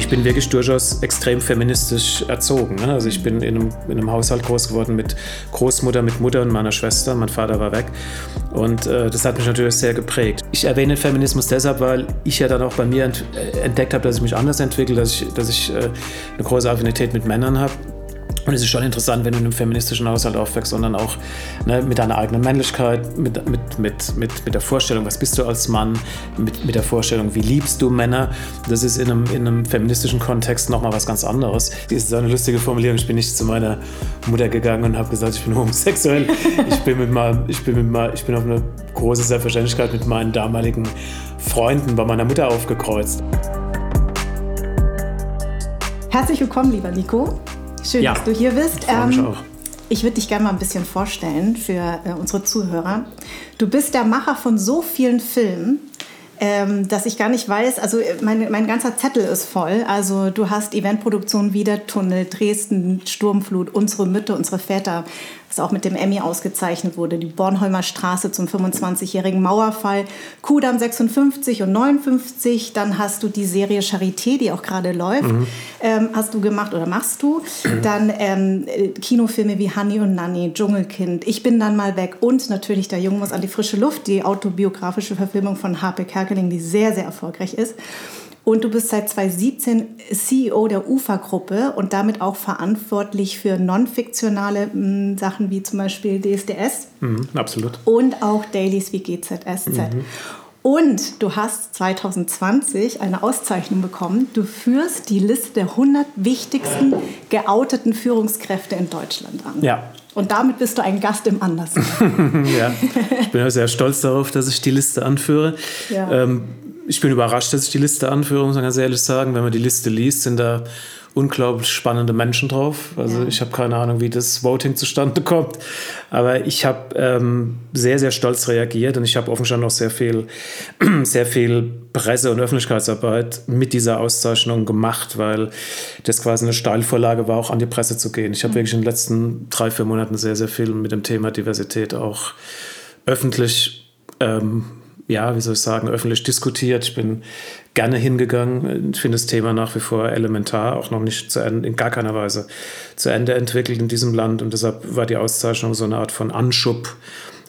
ich bin wirklich durchaus extrem feministisch erzogen. Ne? Also ich bin in einem, in einem, Haushalt groß geworden mit Großmutter, mit Mutter und meiner Schwester. Mein Vater war weg. Und äh, das hat mich natürlich sehr geprägt. Ich erwähne Feminismus deshalb, weil ich ja dann auch bei mir äh, entdeckt habe, dass ich mich anders entwickle, dass ich, dass ich äh, eine große Affinität mit Männern habe und es ist schon interessant, wenn du in einem feministischen Haushalt aufwächst, sondern auch ne, mit deiner eigenen Männlichkeit, mit, mit, mit, mit, mit der Vorstellung, was bist du als Mann, mit, mit der Vorstellung, wie liebst du Männer. Das ist in einem, in einem feministischen Kontext nochmal was ganz anderes. Das ist eine lustige Formulierung. Ich bin nicht zu meiner Mutter gegangen und habe gesagt, ich bin homosexuell. ich, bin mit meinem, ich, bin mit meinem, ich bin auf eine große Selbstverständlichkeit mit meinen damaligen Freunden bei meiner Mutter aufgekreuzt. Herzlich willkommen, lieber Nico. Schön, ja. dass du hier bist. Ähm, auch. Ich würde dich gerne mal ein bisschen vorstellen für äh, unsere Zuhörer. Du bist der Macher von so vielen Filmen, ähm, dass ich gar nicht weiß, also äh, mein, mein ganzer Zettel ist voll. Also du hast Eventproduktion Wiedertunnel, Dresden, Sturmflut, unsere Mütter, unsere Väter, was auch mit dem Emmy ausgezeichnet wurde, die Bornholmer Straße zum 25-jährigen Mauerfall, Kudamm 56 und 59, dann hast du die Serie Charité, die auch gerade läuft, mhm. ähm, hast du gemacht oder machst du, dann ähm, Kinofilme wie Honey und Nanny, Dschungelkind, Ich bin dann mal weg und natürlich Der Junge muss an die frische Luft, die autobiografische Verfilmung von Harpe Kerkeling, die sehr, sehr erfolgreich ist. Und du bist seit 2017 CEO der UFA-Gruppe und damit auch verantwortlich für non-fiktionale hm, Sachen wie zum Beispiel DSDS. Mhm, absolut. Und auch Dailies wie GZSZ. Mhm. Und du hast 2020 eine Auszeichnung bekommen. Du führst die Liste der 100 wichtigsten geouteten Führungskräfte in Deutschland an. Ja. Und damit bist du ein Gast im Andersen. ja, ich bin sehr stolz darauf, dass ich die Liste anführe. Ja. Ähm, ich bin überrascht, dass ich die Liste anführe, muss man ganz ehrlich sagen. Wenn man die Liste liest, sind da unglaublich spannende Menschen drauf. Also ja. ich habe keine Ahnung, wie das Voting zustande kommt. Aber ich habe ähm, sehr, sehr stolz reagiert und ich habe offensichtlich auch sehr viel, sehr viel Presse- und Öffentlichkeitsarbeit mit dieser Auszeichnung gemacht, weil das quasi eine Steilvorlage war, auch an die Presse zu gehen. Ich habe mhm. wirklich in den letzten drei, vier Monaten sehr, sehr viel mit dem Thema Diversität auch öffentlich ähm, ja, wie soll ich sagen, öffentlich diskutiert. Ich bin gerne hingegangen. Ich finde das Thema nach wie vor elementar, auch noch nicht zu Ende, in gar keiner Weise zu Ende entwickelt in diesem Land. Und deshalb war die Auszeichnung so eine Art von Anschub.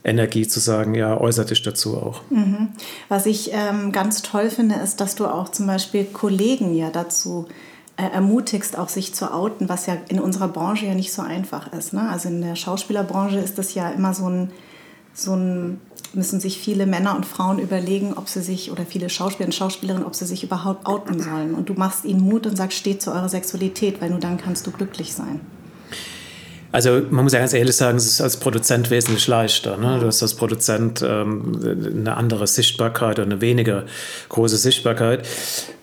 Energie zu sagen, ja, äußert dich dazu auch. Mhm. Was ich ähm, ganz toll finde, ist, dass du auch zum Beispiel Kollegen ja dazu äh, ermutigst, auch sich zu outen, was ja in unserer Branche ja nicht so einfach ist. Ne? Also in der Schauspielerbranche ist das ja immer so ein, so ein müssen sich viele Männer und Frauen überlegen, ob sie sich, oder viele Schauspieler und Schauspielerinnen, ob sie sich überhaupt outen sollen. Und du machst ihnen Mut und sagst, steht zu eurer Sexualität, weil nur dann kannst du glücklich sein. Also man muss ja ganz ehrlich sagen, es ist als Produzent wesentlich leichter. Ne? Du hast als Produzent ähm, eine andere Sichtbarkeit oder eine weniger große Sichtbarkeit.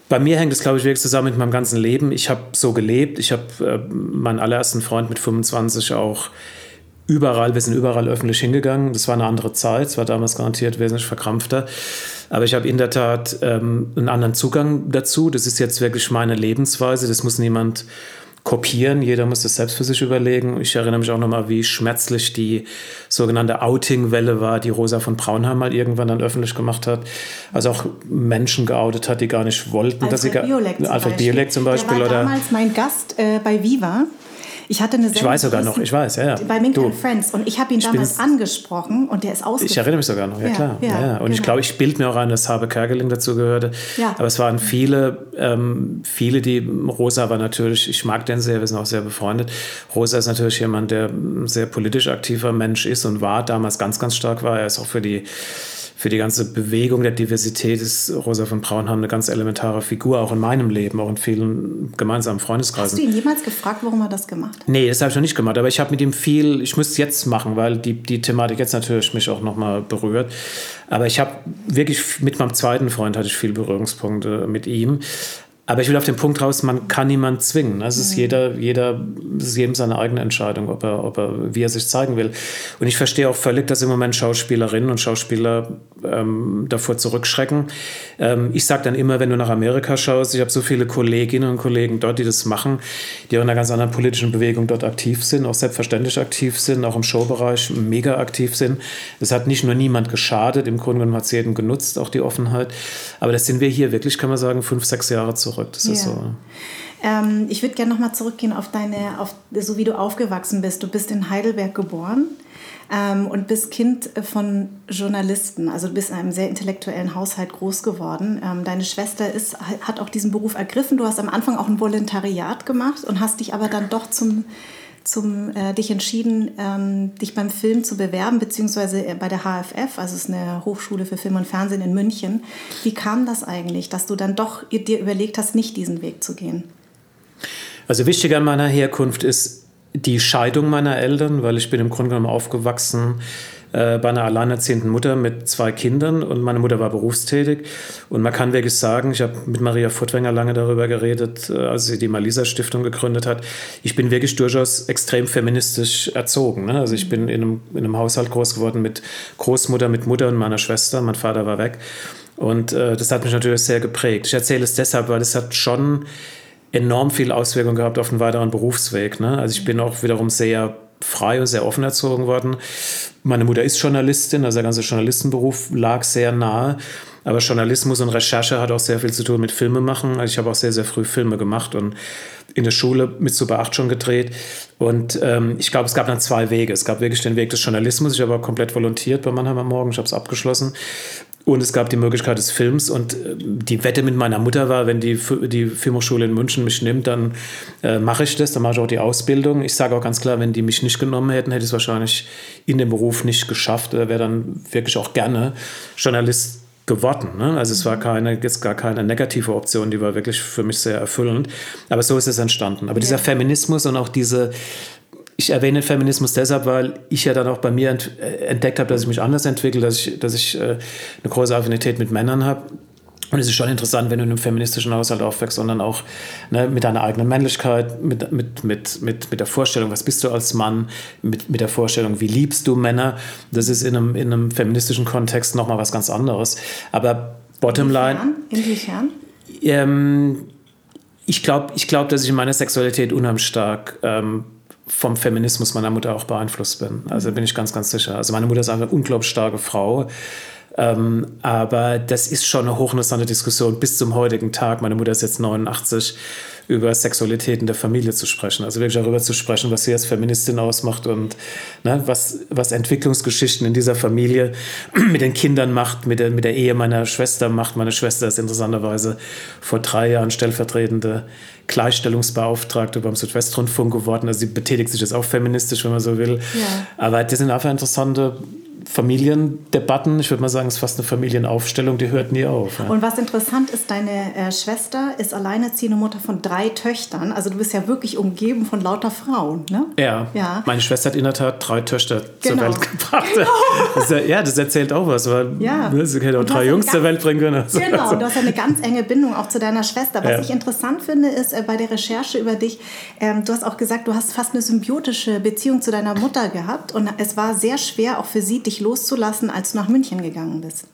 Bei mir hängt es, glaube ich, wirklich zusammen mit meinem ganzen Leben. Ich habe so gelebt. Ich habe äh, meinen allerersten Freund mit 25 auch überall, wir sind überall öffentlich hingegangen. Das war eine andere Zeit, es war damals garantiert wesentlich verkrampfter. Aber ich habe in der Tat ähm, einen anderen Zugang dazu. Das ist jetzt wirklich meine Lebensweise. Das muss niemand kopieren. Jeder muss das selbst für sich überlegen. Ich erinnere mich auch nochmal, wie schmerzlich die sogenannte Outing-Welle war, die Rosa von Braunheim mal irgendwann dann öffentlich gemacht hat. Also auch Menschen geoutet hat, die gar nicht wollten, Alfred dass sie Biolek Alfred Biolek zum Beispiel. Der war damals mein Gast äh, bei Viva. Ich hatte eine Ich weiß sogar noch, ich weiß, ja. ja. Bei Mink Friends und ich habe ihn ich damals angesprochen und der ist ausgefallen. Ich erinnere mich sogar noch, ja, ja klar. Ja, ja. Und genau. ich glaube, ich bilde mir auch ein, dass Habe Kerkeling dazu gehörte. Ja. Aber es waren viele, ähm, viele, die, Rosa war natürlich, ich mag den sehr, wir sind auch sehr befreundet. Rosa ist natürlich jemand, der ein sehr politisch aktiver Mensch ist und war, damals ganz, ganz stark war. Er ist auch für die für die ganze Bewegung der Diversität ist Rosa von Braunheim eine ganz elementare Figur, auch in meinem Leben, auch in vielen gemeinsamen Freundeskreisen. Hast du ihn jemals gefragt, warum er das gemacht hat? Nee, das habe ich noch nicht gemacht, aber ich habe mit ihm viel, ich muss es jetzt machen, weil die, die Thematik jetzt natürlich mich auch nochmal berührt. Aber ich habe wirklich mit meinem zweiten Freund hatte ich viel Berührungspunkte mit ihm. Aber ich will auf den Punkt raus, man kann niemanden zwingen. Es ist, mhm. jeder, jeder, es ist jedem seine eigene Entscheidung, ob er, ob er, wie er sich zeigen will. Und ich verstehe auch völlig, dass im Moment Schauspielerinnen und Schauspieler ähm, davor zurückschrecken. Ähm, ich sage dann immer, wenn du nach Amerika schaust, ich habe so viele Kolleginnen und Kollegen dort, die das machen, die auch in einer ganz anderen politischen Bewegung dort aktiv sind, auch selbstverständlich aktiv sind, auch im Showbereich mega aktiv sind. Es hat nicht nur niemand geschadet, im Grunde genommen hat es jedem genutzt, auch die Offenheit. Aber das sind wir hier wirklich, kann man sagen, fünf, sechs Jahre zurück zurück. Das ja. ist so. Ähm, ich würde gerne nochmal zurückgehen auf deine, auf, so wie du aufgewachsen bist. Du bist in Heidelberg geboren ähm, und bist Kind von Journalisten. Also du bist in einem sehr intellektuellen Haushalt groß geworden. Ähm, deine Schwester ist, hat auch diesen Beruf ergriffen. Du hast am Anfang auch ein Volontariat gemacht und hast dich aber dann doch zum zum, äh, dich entschieden, ähm, dich beim Film zu bewerben, beziehungsweise äh, bei der HFF, also es ist eine Hochschule für Film und Fernsehen in München. Wie kam das eigentlich, dass du dann doch dir überlegt hast, nicht diesen Weg zu gehen? Also wichtig an meiner Herkunft ist die Scheidung meiner Eltern, weil ich bin im Grunde genommen aufgewachsen äh, bei einer alleinerziehenden Mutter mit zwei Kindern und meine Mutter war berufstätig. Und man kann wirklich sagen, ich habe mit Maria Furtwänger lange darüber geredet, äh, als sie die Malisa Stiftung gegründet hat. Ich bin wirklich durchaus extrem feministisch erzogen. Ne? Also ich bin in einem, in einem Haushalt groß geworden mit Großmutter, mit Mutter und meiner Schwester. Mein Vater war weg. Und äh, das hat mich natürlich sehr geprägt. Ich erzähle es deshalb, weil es hat schon enorm viel Auswirkungen gehabt auf den weiteren Berufsweg. Ne? Also ich bin auch wiederum sehr frei und sehr offen erzogen worden. Meine Mutter ist Journalistin, also der ganze Journalistenberuf lag sehr nahe. Aber Journalismus und Recherche hat auch sehr viel zu tun mit Filme machen. Also ich habe auch sehr, sehr früh Filme gemacht und in der Schule mit Super 8 schon gedreht. Und ähm, ich glaube, es gab dann zwei Wege. Es gab wirklich den Weg des Journalismus. Ich habe komplett volontiert bei Mannheimer Morgen. Ich habe es abgeschlossen. Und es gab die Möglichkeit des Films. Und äh, die Wette mit meiner Mutter war, wenn die, die Filmhochschule in München mich nimmt, dann äh, mache ich das, dann mache ich auch die Ausbildung. Ich sage auch ganz klar, wenn die mich nicht genommen hätten, hätte ich es wahrscheinlich in dem Beruf nicht geschafft. Da wäre dann wirklich auch gerne Journalist geworden. Ne? Also es war mhm. keine, jetzt gar keine negative Option, die war wirklich für mich sehr erfüllend. Aber so ist es entstanden. Aber ja. dieser Feminismus und auch diese ich erwähne Feminismus deshalb, weil ich ja dann auch bei mir äh, entdeckt habe, dass ich mich anders entwickle, dass ich, dass ich äh, eine große Affinität mit Männern habe. Und es ist schon interessant, wenn du in einem feministischen Haushalt aufwächst, sondern auch ne, mit deiner eigenen Männlichkeit, mit, mit, mit, mit, mit der Vorstellung, was bist du als Mann, mit, mit der Vorstellung, wie liebst du Männer. Das ist in einem, in einem feministischen Kontext nochmal was ganz anderes. Aber Bottomline. Inwiefern? Inwiefern? Ähm, ich glaube, ich glaub, dass ich in meiner Sexualität unheimlich stark ähm, vom Feminismus meiner Mutter auch beeinflusst bin. Also bin ich ganz, ganz sicher. Also meine Mutter ist eine unglaublich starke Frau. Ähm, aber das ist schon eine hochinteressante Diskussion bis zum heutigen Tag. Meine Mutter ist jetzt 89 über Sexualität in der Familie zu sprechen. Also wirklich darüber zu sprechen, was sie als Feministin ausmacht und ne, was, was Entwicklungsgeschichten in dieser Familie mit den Kindern macht, mit der, mit der Ehe meiner Schwester macht. Meine Schwester ist interessanterweise vor drei Jahren stellvertretende Gleichstellungsbeauftragte beim Südwestrundfunk geworden. Also sie betätigt sich jetzt auch feministisch, wenn man so will. Ja. Aber das sind einfach interessante Familiendebatten. Ich würde mal sagen, es ist fast eine Familienaufstellung, die hört nie auf. Ja. Und was interessant ist, deine äh, Schwester ist alleinerziehende Mutter von drei Töchtern. Also du bist ja wirklich umgeben von lauter Frauen. Ne? Ja. ja. Meine Schwester hat in der Tat drei Töchter genau. zur Welt gebracht. Genau. Das, ja, das erzählt auch was. Weil, ja. Ne, sie hätte auch drei Jungs zur Welt bringen können. Also, genau, also. du hast ja eine ganz enge Bindung auch zu deiner Schwester. Was ja. ich interessant finde, ist äh, bei der Recherche über dich, ähm, du hast auch gesagt, du hast fast eine symbiotische Beziehung zu deiner Mutter gehabt. Und es war sehr schwer auch für sie, dich loszulassen, als du nach München gegangen bist?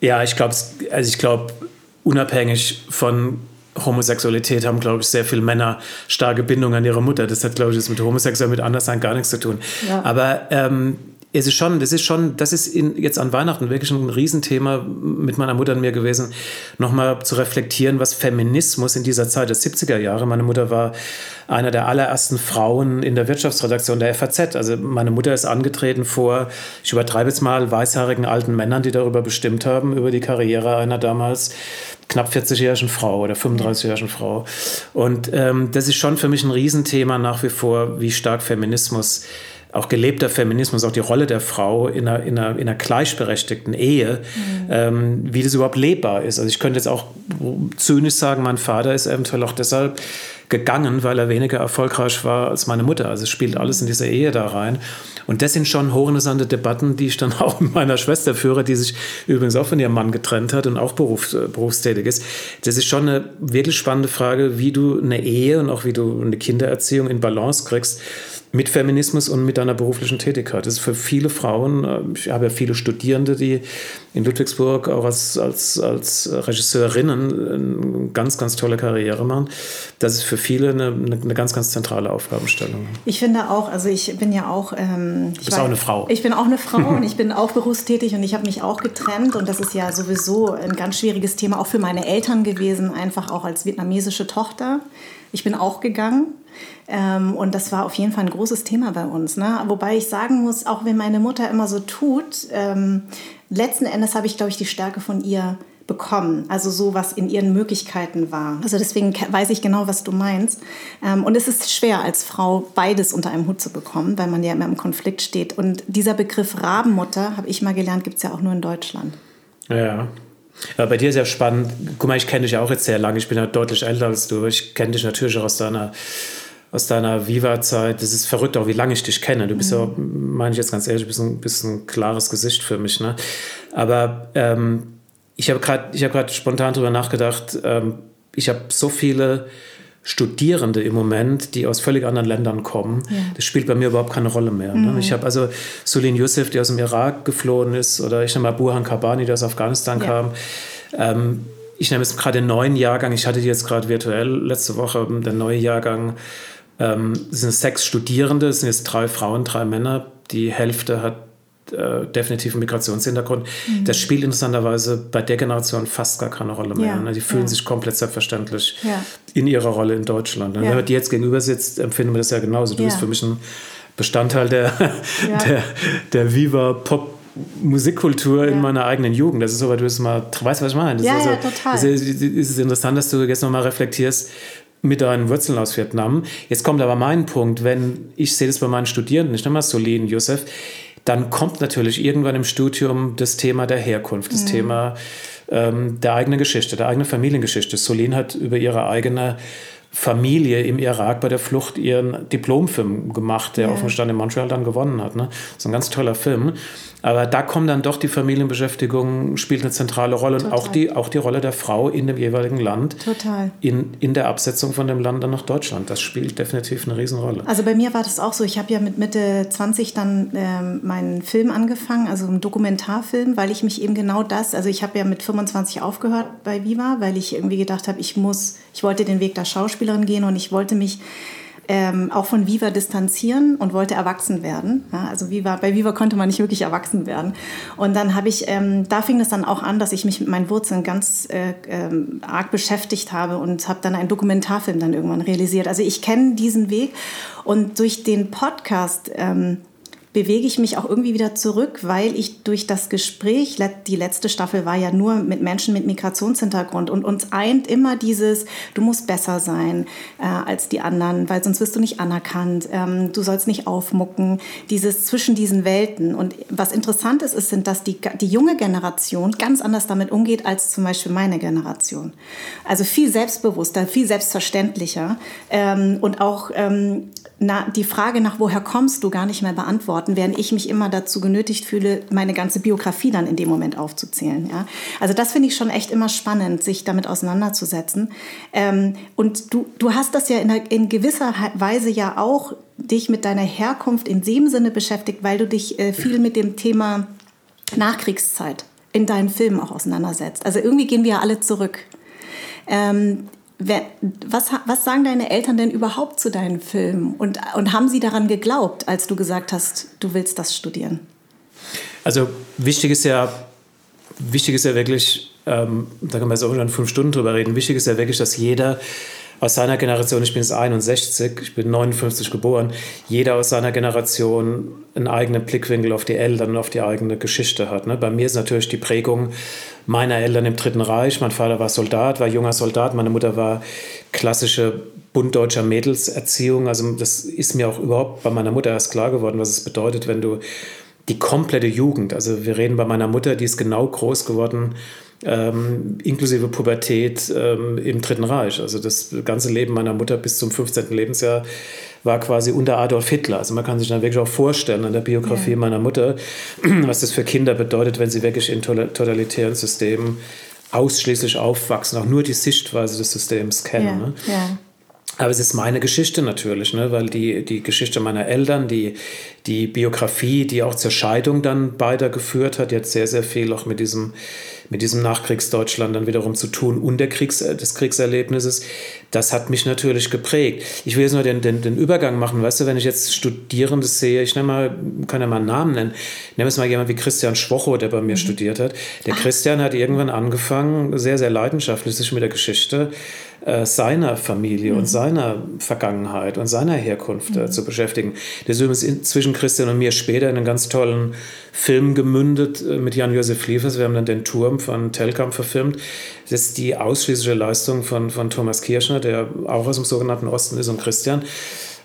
Ja, ich glaube, also ich glaube, unabhängig von Homosexualität haben, glaube ich, sehr viele Männer starke Bindungen an ihre Mutter. Das hat, glaube ich, mit Homosexuell, mit Anderssein gar nichts zu tun. Ja. Aber ähm, es ist schon, das ist schon, das ist in, jetzt an Weihnachten wirklich ein Riesenthema mit meiner Mutter und mir gewesen, nochmal zu reflektieren, was Feminismus in dieser Zeit der 70er Jahre, meine Mutter war einer der allerersten Frauen in der Wirtschaftsredaktion der FAZ. Also meine Mutter ist angetreten vor, ich übertreibe jetzt mal, weißhaarigen alten Männern, die darüber bestimmt haben, über die Karriere einer damals knapp 40-jährigen Frau oder 35-jährigen Frau. Und ähm, das ist schon für mich ein Riesenthema nach wie vor, wie stark Feminismus auch gelebter Feminismus, auch die Rolle der Frau in einer, in einer, in einer gleichberechtigten Ehe, mhm. ähm, wie das überhaupt lebbar ist. Also ich könnte jetzt auch zynisch sagen, mein Vater ist eventuell auch deshalb gegangen, weil er weniger erfolgreich war als meine Mutter. Also es spielt alles in diese Ehe da rein. Und das sind schon hochinteressante Debatten, die ich dann auch mit meiner Schwester führe, die sich übrigens auch von ihrem Mann getrennt hat und auch berufs, äh, berufstätig ist. Das ist schon eine wirklich spannende Frage, wie du eine Ehe und auch wie du eine Kindererziehung in Balance kriegst mit Feminismus und mit deiner beruflichen Tätigkeit. Das ist für viele Frauen, äh, ich habe ja viele Studierende, die in Ludwigsburg auch als, als, als Regisseurinnen eine ganz, ganz tolle Karriere machen. Das ist für viele eine, eine ganz, ganz zentrale Aufgabenstellung. Ich finde auch, also ich bin ja auch... Ähm, du bist auch eine Frau. Ich bin auch eine Frau und ich bin auch berufstätig und ich habe mich auch getrennt und das ist ja sowieso ein ganz schwieriges Thema, auch für meine Eltern gewesen, einfach auch als vietnamesische Tochter. Ich bin auch gegangen ähm, und das war auf jeden Fall ein großes Thema bei uns. Ne? Wobei ich sagen muss, auch wenn meine Mutter immer so tut, ähm, letzten Endes habe ich, glaube ich, die Stärke von ihr bekommen. Also so, was in ihren Möglichkeiten war. Also deswegen weiß ich genau, was du meinst. Ähm, und es ist schwer als Frau beides unter einem Hut zu bekommen, weil man ja immer im Konflikt steht. Und dieser Begriff Rabenmutter, habe ich mal gelernt, gibt es ja auch nur in Deutschland. Ja. Ja, bei dir ist ja spannend. Guck mal, ich kenne dich ja auch jetzt sehr lange. Ich bin ja deutlich älter als du. Ich kenne dich natürlich auch aus deiner aus deiner Viva-Zeit. Das ist verrückt auch, wie lange ich dich kenne. Du bist mhm. ja, meine ich jetzt ganz ehrlich, bist ein, bist ein klares Gesicht für mich. Ne? Aber ähm, ich habe gerade hab spontan darüber nachgedacht, ähm, ich habe so viele Studierende im Moment, die aus völlig anderen Ländern kommen. Ja. Das spielt bei mir überhaupt keine Rolle mehr. Ne? Mhm. Ich habe also Sulin Youssef, die aus dem Irak geflohen ist, oder ich nehme mal Burhan Kabani, der aus Afghanistan ja. kam. Ähm, ich nehme jetzt gerade den neuen Jahrgang, ich hatte die jetzt gerade virtuell letzte Woche, der neue Jahrgang ähm, es sind sechs Studierende, es sind jetzt drei Frauen, drei Männer. Die Hälfte hat äh, definitiv einen Migrationshintergrund. Mhm. Das spielt interessanterweise bei der Generation fast gar keine Rolle mehr. Ja, ne? Die fühlen ja. sich komplett selbstverständlich ja. in ihrer Rolle in Deutschland. Und wenn man dir jetzt gegenüber sitzt, empfinden wir das ja genauso. Du bist für mich ein Bestandteil der, der, der Viva Pop Musikkultur in meiner eigenen Jugend. Das ist so, weil du das mal, weißt du, was ich meine? Das ja, ist ja, total. Es ist, ist interessant, dass du jetzt nochmal reflektierst, mit deinen Wurzeln aus Vietnam. Jetzt kommt aber mein Punkt, wenn ich sehe das bei meinen Studierenden, ich nenne mal Solin, Youssef, dann kommt natürlich irgendwann im Studium das Thema der Herkunft, das mhm. Thema ähm, der eigenen Geschichte, der eigenen Familiengeschichte. Solin hat über ihre eigene Familie im Irak bei der Flucht ihren Diplomfilm gemacht, der ja. offenstand in Montreal dann gewonnen hat. Ne? Das ist ein ganz toller Film. Aber da kommt dann doch die Familienbeschäftigung, spielt eine zentrale Rolle Total. und auch die, auch die Rolle der Frau in dem jeweiligen Land. Total. In, in der Absetzung von dem Land dann nach Deutschland. Das spielt definitiv eine Riesenrolle. Also bei mir war das auch so. Ich habe ja mit Mitte 20 dann ähm, meinen Film angefangen, also einen Dokumentarfilm, weil ich mich eben genau das, also ich habe ja mit 25 aufgehört bei Viva, weil ich irgendwie gedacht habe, ich muss, ich wollte den Weg der Schauspielerin gehen und ich wollte mich ähm, auch von Viva distanzieren und wollte erwachsen werden. Ja, also Viva, bei Viva konnte man nicht wirklich erwachsen werden. Und dann habe ich, ähm, da fing es dann auch an, dass ich mich mit meinen Wurzeln ganz äh, ähm, arg beschäftigt habe und habe dann einen Dokumentarfilm dann irgendwann realisiert. Also ich kenne diesen Weg und durch den Podcast ähm, bewege ich mich auch irgendwie wieder zurück, weil ich durch das Gespräch, die letzte Staffel war ja nur mit Menschen mit Migrationshintergrund und uns eint immer dieses, du musst besser sein äh, als die anderen, weil sonst wirst du nicht anerkannt, ähm, du sollst nicht aufmucken, dieses zwischen diesen Welten. Und was interessant ist, ist, sind, dass die, die junge Generation ganz anders damit umgeht als zum Beispiel meine Generation. Also viel selbstbewusster, viel selbstverständlicher ähm, und auch ähm, na, die Frage nach woher kommst du gar nicht mehr beantworten, während ich mich immer dazu genötigt fühle, meine ganze Biografie dann in dem Moment aufzuzählen. Ja? Also das finde ich schon echt immer spannend, sich damit auseinanderzusetzen. Ähm, und du, du hast das ja in, in, gewisser Weise ja auch dich mit deiner Herkunft in dem Sinne beschäftigt, weil du dich äh, viel mit dem Thema Nachkriegszeit in deinen Filmen auch auseinandersetzt. Also irgendwie gehen wir ja alle zurück. Ähm, was, was sagen deine Eltern denn überhaupt zu deinen Filmen? Und, und haben sie daran geglaubt, als du gesagt hast, du willst das studieren? Also wichtig ist ja, wichtig ist ja wirklich, ähm, da können wir jetzt auch schon fünf Stunden drüber reden, wichtig ist ja wirklich, dass jeder aus seiner Generation, ich bin jetzt 61, ich bin 59 geboren, jeder aus seiner Generation einen eigenen Blickwinkel auf die Eltern und auf die eigene Geschichte hat. Ne? Bei mir ist natürlich die Prägung meiner Eltern im Dritten Reich. Mein Vater war Soldat, war junger Soldat, meine Mutter war klassische Bund deutscher Mädelserziehung. Also das ist mir auch überhaupt bei meiner Mutter erst klar geworden, was es bedeutet, wenn du die komplette Jugend, also wir reden bei meiner Mutter, die ist genau groß geworden, ähm, inklusive Pubertät ähm, im Dritten Reich. Also das ganze Leben meiner Mutter bis zum 15. Lebensjahr war quasi unter Adolf Hitler. Also man kann sich dann wirklich auch vorstellen an der Biografie ja. meiner Mutter, was das für Kinder bedeutet, wenn sie wirklich in totalitären Systemen ausschließlich aufwachsen, auch nur die Sichtweise des Systems kennen. Ja. Ne? Ja. Aber es ist meine Geschichte natürlich, ne? weil die, die Geschichte meiner Eltern, die, die Biografie, die auch zur Scheidung dann beider geführt hat, jetzt sehr, sehr viel auch mit diesem, mit diesem Nachkriegsdeutschland dann wiederum zu tun und der Kriegs, äh, des Kriegserlebnisses, das hat mich natürlich geprägt. Ich will jetzt nur den, den, den Übergang machen, weißt du, wenn ich jetzt Studierende sehe, ich nenne mal, kann ja mal einen Namen nennen, nehmen es mal jemand wie Christian Schwocho, der bei mir mhm. studiert hat. Der Ach. Christian hat irgendwann angefangen, sehr, sehr leidenschaftlich sich mit der Geschichte äh, seiner Familie mhm. und seiner Vergangenheit und seiner Herkunft äh, mhm. zu beschäftigen. Der ist übrigens zwischen Christian und mir später in einen ganz tollen Film gemündet äh, mit Jan-Josef Liefers. Wir haben dann den Turm von Telkamp verfilmt. Das ist die ausschließliche Leistung von, von Thomas Kirschner, der auch aus dem sogenannten Osten ist, und Christian.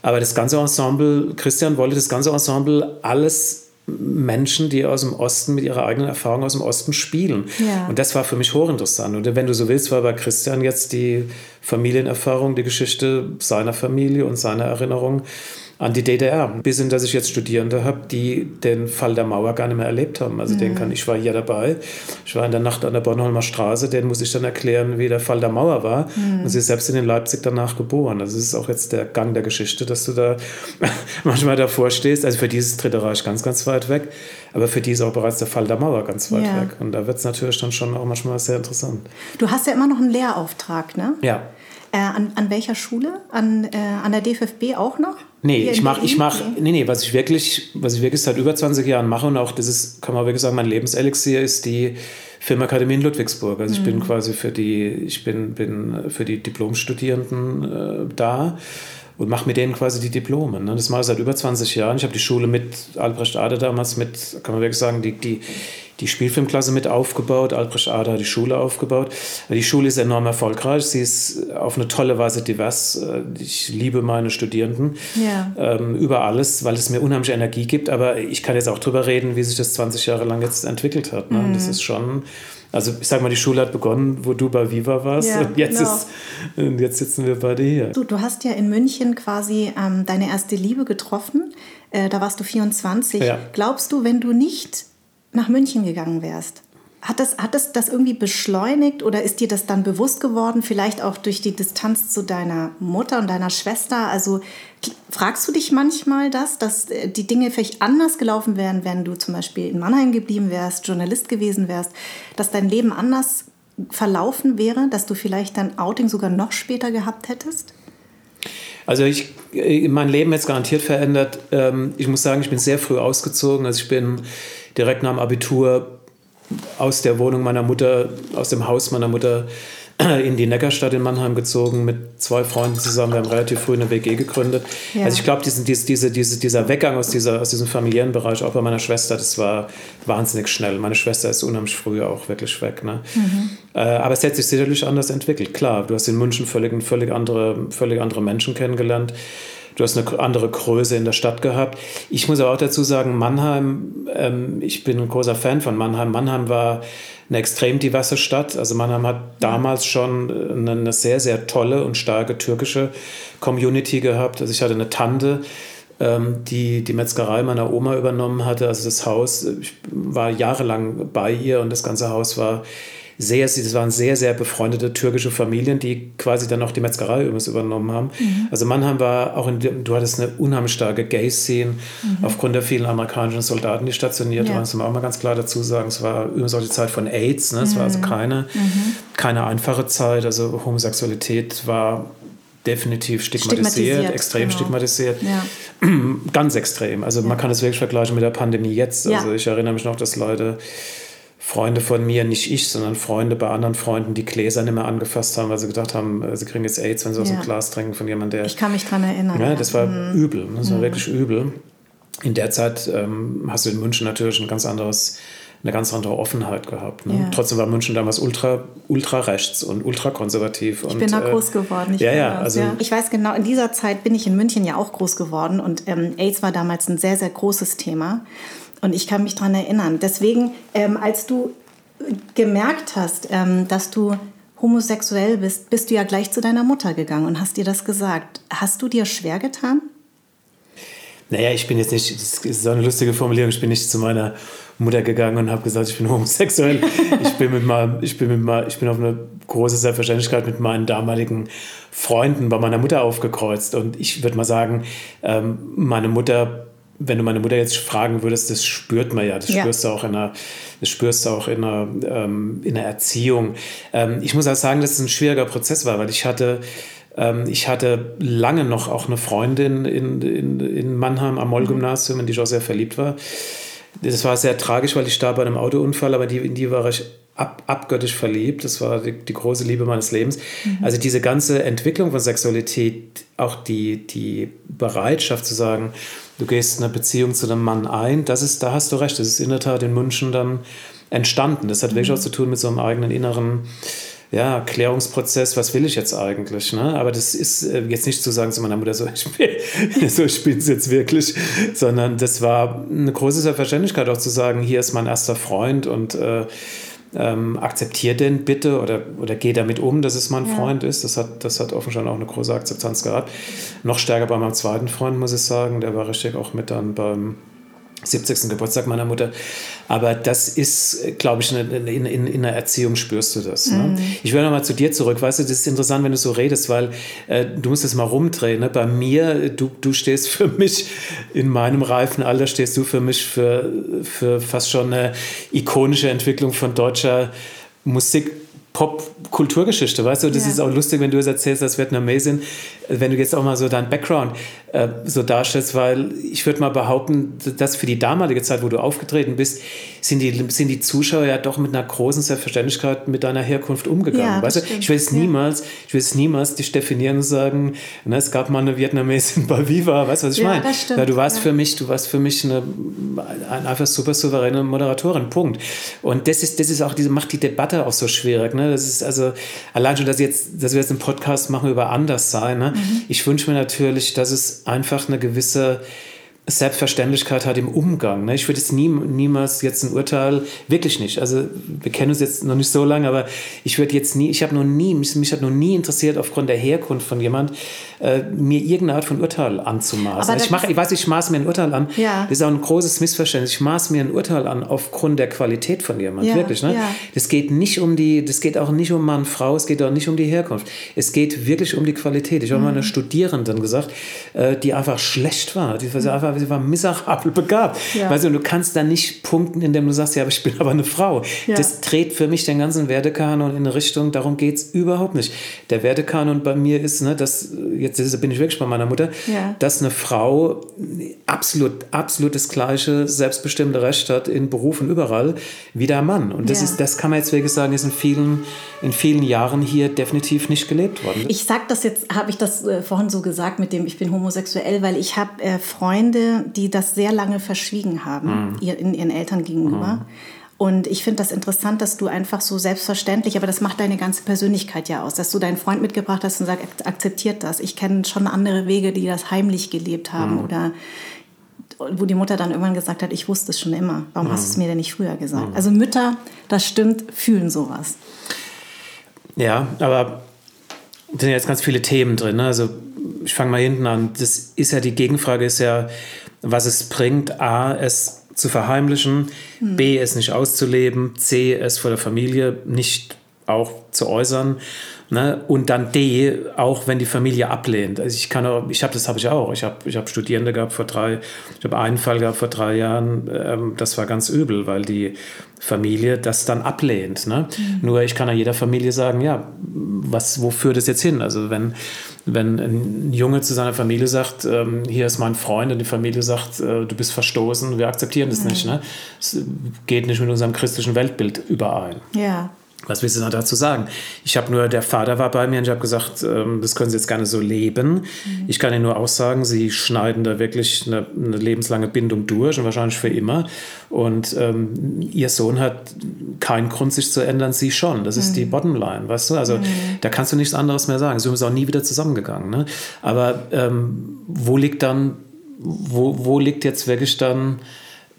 Aber das ganze Ensemble, Christian wollte das ganze Ensemble alles Menschen, die aus dem Osten mit ihrer eigenen Erfahrung aus dem Osten spielen. Ja. Und das war für mich hochinteressant. Und wenn du so willst, war bei Christian jetzt die Familienerfahrung, die Geschichte seiner Familie und seiner Erinnerung an die DDR. Bis hin, dass ich jetzt Studierende habe, die den Fall der Mauer gar nicht mehr erlebt haben. Also mhm. den kann ich war hier dabei. Ich war in der Nacht an der Bornholmer Straße, den muss ich dann erklären, wie der Fall der Mauer war. Mhm. Und sie ist selbst in Leipzig danach geboren. Also es ist auch jetzt der Gang der Geschichte, dass du da manchmal davor stehst. Also für dieses Dritte Reich ganz, ganz weit weg. Aber für die ist auch bereits der Fall der Mauer ganz weit ja. weg. Und da wird es natürlich dann schon auch manchmal sehr interessant. Du hast ja immer noch einen Lehrauftrag, ne? Ja. Äh, an, an welcher Schule? An, äh, an der DFFB auch noch? Nee, ich mache, ich mache, nee, nee, was ich wirklich, was ich wirklich seit über 20 Jahren mache und auch das ist, kann man wirklich sagen, mein Lebenselixier ist die Filmakademie in Ludwigsburg. Also ich mhm. bin quasi für die, ich bin, bin für die Diplomstudierenden äh, da und mache mit denen quasi die Diplome. Ne? Das mache ich seit über 20 Jahren. Ich habe die Schule mit Albrecht Ade damals mit, kann man wirklich sagen, die, die, die Spielfilmklasse mit aufgebaut. Albrecht Ade hat die Schule aufgebaut. Die Schule ist enorm erfolgreich. Sie ist auf eine tolle Weise divers. Ich liebe meine Studierenden ja. ähm, über alles, weil es mir unheimlich Energie gibt. Aber ich kann jetzt auch darüber reden, wie sich das 20 Jahre lang jetzt entwickelt hat. Ne? Mhm. Das ist schon also ich sag mal, die Schule hat begonnen, wo du bei Viva warst ja, und jetzt, genau. ist, und jetzt sitzen wir beide hier. Du, du hast ja in München quasi ähm, deine erste Liebe getroffen. Äh, da warst du 24. Ja. Glaubst du, wenn du nicht nach München gegangen wärst, hat das, hat das das irgendwie beschleunigt oder ist dir das dann bewusst geworden? Vielleicht auch durch die Distanz zu deiner Mutter und deiner Schwester? Also fragst du dich manchmal das, dass äh, die Dinge vielleicht anders gelaufen wären, wenn du zum Beispiel in Mannheim geblieben wärst, Journalist gewesen wärst, dass dein Leben anders verlaufen wäre, dass du vielleicht dein Outing sogar noch später gehabt hättest? Also ich, äh, mein Leben jetzt garantiert verändert. Ähm, ich muss sagen, ich bin sehr früh ausgezogen. Also ich bin direkt nach dem Abitur aus der Wohnung meiner Mutter, aus dem Haus meiner Mutter in die Neckarstadt in Mannheim gezogen mit zwei Freunden zusammen. Wir haben relativ früh eine WG gegründet. Ja. Also ich glaube, diesen, diese, diese, dieser Weggang aus, dieser, aus diesem familiären Bereich, auch bei meiner Schwester, das war wahnsinnig schnell. Meine Schwester ist unheimlich früh auch wirklich weg. Ne? Mhm. Äh, aber es hat sich sicherlich anders entwickelt. Klar, du hast in München völlig, völlig, andere, völlig andere Menschen kennengelernt. Du hast eine andere Größe in der Stadt gehabt. Ich muss aber auch dazu sagen, Mannheim, ähm, ich bin ein großer Fan von Mannheim. Mannheim war eine extrem diverse Stadt. Also Mannheim hat damals schon eine, eine sehr, sehr tolle und starke türkische Community gehabt. Also ich hatte eine Tante, ähm, die die Metzgerei meiner Oma übernommen hatte. Also das Haus, ich war jahrelang bei ihr und das ganze Haus war sehr, das waren sehr, sehr befreundete türkische Familien, die quasi dann auch die Metzgerei übrigens übernommen haben. Mhm. Also Mannheim war auch in, du hattest eine unheimlich starke Gay-Szene mhm. aufgrund der vielen amerikanischen Soldaten, die stationiert ja. waren. Das muss man auch mal ganz klar dazu sagen. Es war übrigens auch die Zeit von AIDS, ne? es war also mhm. keine, mhm. keine einfache Zeit. Also Homosexualität war definitiv stigmatisiert, stigmatisiert extrem genau. stigmatisiert. Ja. Ganz extrem. Also ja. man kann es wirklich vergleichen mit der Pandemie jetzt. Also ich erinnere mich noch, dass Leute Freunde von mir, nicht ich, sondern Freunde bei anderen Freunden, die Gläser nicht mehr angefasst haben, weil sie gedacht haben, äh, sie kriegen jetzt AIDS, wenn sie aus dem Glas trinken von jemandem, der. Ich kann mich daran erinnern. Ja, das war mhm. übel. Das war mhm. wirklich übel. In der Zeit ähm, hast du in München natürlich ein ganz anderes eine ganz andere Offenheit gehabt. Ne? Ja. Trotzdem war München damals ultra, ultra rechts und ultra konservativ. Ich bin da äh, groß geworden. Ich ja, ja, also ja. Ich weiß genau, in dieser Zeit bin ich in München ja auch groß geworden und ähm, AIDS war damals ein sehr, sehr großes Thema. Und ich kann mich daran erinnern. Deswegen, ähm, als du gemerkt hast, ähm, dass du homosexuell bist, bist du ja gleich zu deiner Mutter gegangen und hast ihr das gesagt. Hast du dir schwer getan? Naja, ich bin jetzt nicht, das ist so eine lustige Formulierung, ich bin nicht zu meiner Mutter gegangen und habe gesagt, ich bin homosexuell. ich bin mit mal, ich bin mit mal, ich bin auf eine große Selbstverständlichkeit mit meinen damaligen Freunden bei meiner Mutter aufgekreuzt. Und ich würde mal sagen, ähm, meine Mutter, wenn du meine Mutter jetzt fragen würdest, das spürt man ja, das ja. spürst du auch in einer, das spürst du auch in einer, ähm, in der Erziehung. Ähm, ich muss auch sagen, dass es ein schwieriger Prozess war, weil ich hatte ähm, ich hatte lange noch auch eine Freundin in, in, in Mannheim am Moll-Gymnasium, in die ich auch sehr verliebt war. Das war sehr tragisch, weil ich starb bei einem Autounfall, aber die, in die war ich ab, abgöttisch verliebt. Das war die, die große Liebe meines Lebens. Mhm. Also diese ganze Entwicklung von Sexualität, auch die, die Bereitschaft zu sagen, du gehst eine Beziehung zu einem Mann ein, das ist, da hast du recht, das ist in der Tat in München dann entstanden. Das hat mhm. wirklich auch zu tun mit so einem eigenen inneren ja, Klärungsprozess, was will ich jetzt eigentlich? Ne? Aber das ist äh, jetzt nicht zu sagen zu meiner Mutter, so, ich, so, ich bin es jetzt wirklich, sondern das war eine große Selbstverständlichkeit auch zu sagen, hier ist mein erster Freund und äh, ähm, akzeptier den bitte oder, oder geh damit um, dass es mein ja. Freund ist. Das hat, das hat offensichtlich auch eine große Akzeptanz gehabt. Noch stärker bei meinem zweiten Freund, muss ich sagen. Der war richtig auch mit dann beim 70. Geburtstag meiner Mutter. Aber das ist, glaube ich, in, in, in, der Erziehung spürst du das. Ne? Mhm. Ich will nochmal zu dir zurück. Weißt du, das ist interessant, wenn du so redest, weil äh, du musst es mal rumdrehen. Ne? Bei mir, du, du stehst für mich, in meinem reifen Alter stehst du für mich für, für fast schon eine ikonische Entwicklung von deutscher Musik Pop-Kulturgeschichte, weißt du? Das ja. ist auch lustig, wenn du es erzählst als Vietnamesin, wenn du jetzt auch mal so deinen Background äh, so darstellst, weil ich würde mal behaupten, dass für die damalige Zeit, wo du aufgetreten bist, sind die, sind die Zuschauer ja doch mit einer großen Selbstverständlichkeit mit deiner Herkunft umgegangen. Ja, weißt du? Ich will es niemals, ich will es niemals dich definieren und sagen, ne, es gab mal eine Vietnamesin bei Viva, weißt du, was ich ja, meine? Ja, du warst für mich, du warst für mich eine, eine einfach super souveräne Moderatorin. Punkt. Und das ist, das ist auch diese, macht die Debatte auch so schwierig. Ne? Das ist also allein schon, dass, jetzt, dass wir jetzt einen Podcast machen über Anderssein. Ne? Mhm. Ich wünsche mir natürlich, dass es einfach eine gewisse Selbstverständlichkeit hat im Umgang. Ne? Ich würde jetzt nie, niemals jetzt ein Urteil, wirklich nicht. Also wir kennen uns jetzt noch nicht so lange, aber ich würde jetzt nie, ich habe noch nie, mich, mich, hat noch nie interessiert aufgrund der Herkunft von jemand, äh, mir irgendeine Art von Urteil anzumaßen. Also ich, mache, ich weiß, ich maße mir ein Urteil an. Ja. Das ist auch ein großes Missverständnis. Ich maße mir ein Urteil an aufgrund der Qualität von jemand. Ja. Wirklich. Ne? Ja. Das geht nicht um die, das geht auch nicht um Mann, Frau, es geht auch nicht um die Herkunft. Es geht wirklich um die Qualität. Ich habe mhm. mal einer Studierenden gesagt, äh, die einfach schlecht war. Die war mhm. einfach sie war miserabel begabt. Ja. Weißt du, du kannst da nicht punkten, indem du sagst, ja, aber ich bin aber eine Frau. Ja. Das dreht für mich den ganzen Werdekanon in eine Richtung, darum geht es überhaupt nicht. Der Werdekanon bei mir ist, ne, dass, jetzt bin ich wirklich bei meiner Mutter, ja. dass eine Frau absolut, absolut das gleiche selbstbestimmte Recht hat in Berufen überall wie der Mann. Und das, ist, das kann man jetzt wirklich sagen, ist in vielen, in vielen Jahren hier definitiv nicht gelebt worden. Ich sag das jetzt, habe ich das äh, vorhin so gesagt mit dem, ich bin homosexuell, weil ich habe äh, Freunde, die das sehr lange verschwiegen haben, mhm. ihr, in ihren Eltern gegenüber. Mhm. Und ich finde das interessant, dass du einfach so selbstverständlich, aber das macht deine ganze Persönlichkeit ja aus, dass du deinen Freund mitgebracht hast und sagst, akzeptiert das. Ich kenne schon andere Wege, die das heimlich gelebt haben mhm. oder wo die Mutter dann irgendwann gesagt hat, ich wusste es schon immer. Warum mhm. hast du es mir denn nicht früher gesagt? Mhm. Also Mütter, das stimmt, fühlen sowas. Ja, aber da sind jetzt ganz viele Themen drin. Ne? Also ich fange mal hinten an. Das ist ja die Gegenfrage, ist ja, was es bringt, A, es zu verheimlichen, mhm. B, es nicht auszuleben, C, es vor der Familie nicht auch zu äußern. Ne? Und dann D, auch wenn die Familie ablehnt. Also ich kann auch, ich habe das habe ich auch. Ich habe ich hab Studierende gehabt vor drei, ich habe einen Fall gehabt vor drei Jahren, ähm, das war ganz übel, weil die Familie das dann ablehnt. Ne? Mhm. Nur ich kann ja jeder Familie sagen, ja, was, wo führt es jetzt hin? Also wenn, wenn ein Junge zu seiner Familie sagt, ähm, hier ist mein Freund und die Familie sagt, äh, du bist verstoßen, wir akzeptieren das mhm. nicht. Ne? Es geht nicht mit unserem christlichen Weltbild überein. Ja. Was willst du da dazu sagen? Ich habe nur, der Vater war bei mir und ich habe gesagt, ähm, das können Sie jetzt gerne so leben. Mhm. Ich kann Ihnen nur auch sagen, Sie schneiden da wirklich eine, eine, lebenslange Bindung durch und wahrscheinlich für immer. Und ähm, Ihr Sohn hat keinen Grund, sich zu ändern, Sie schon. Das ist mhm. die Bottomline, weißt du? Also mhm. da kannst du nichts anderes mehr sagen. Sie sind auch nie wieder zusammengegangen. Ne? Aber ähm, wo liegt dann, wo, wo liegt jetzt wirklich dann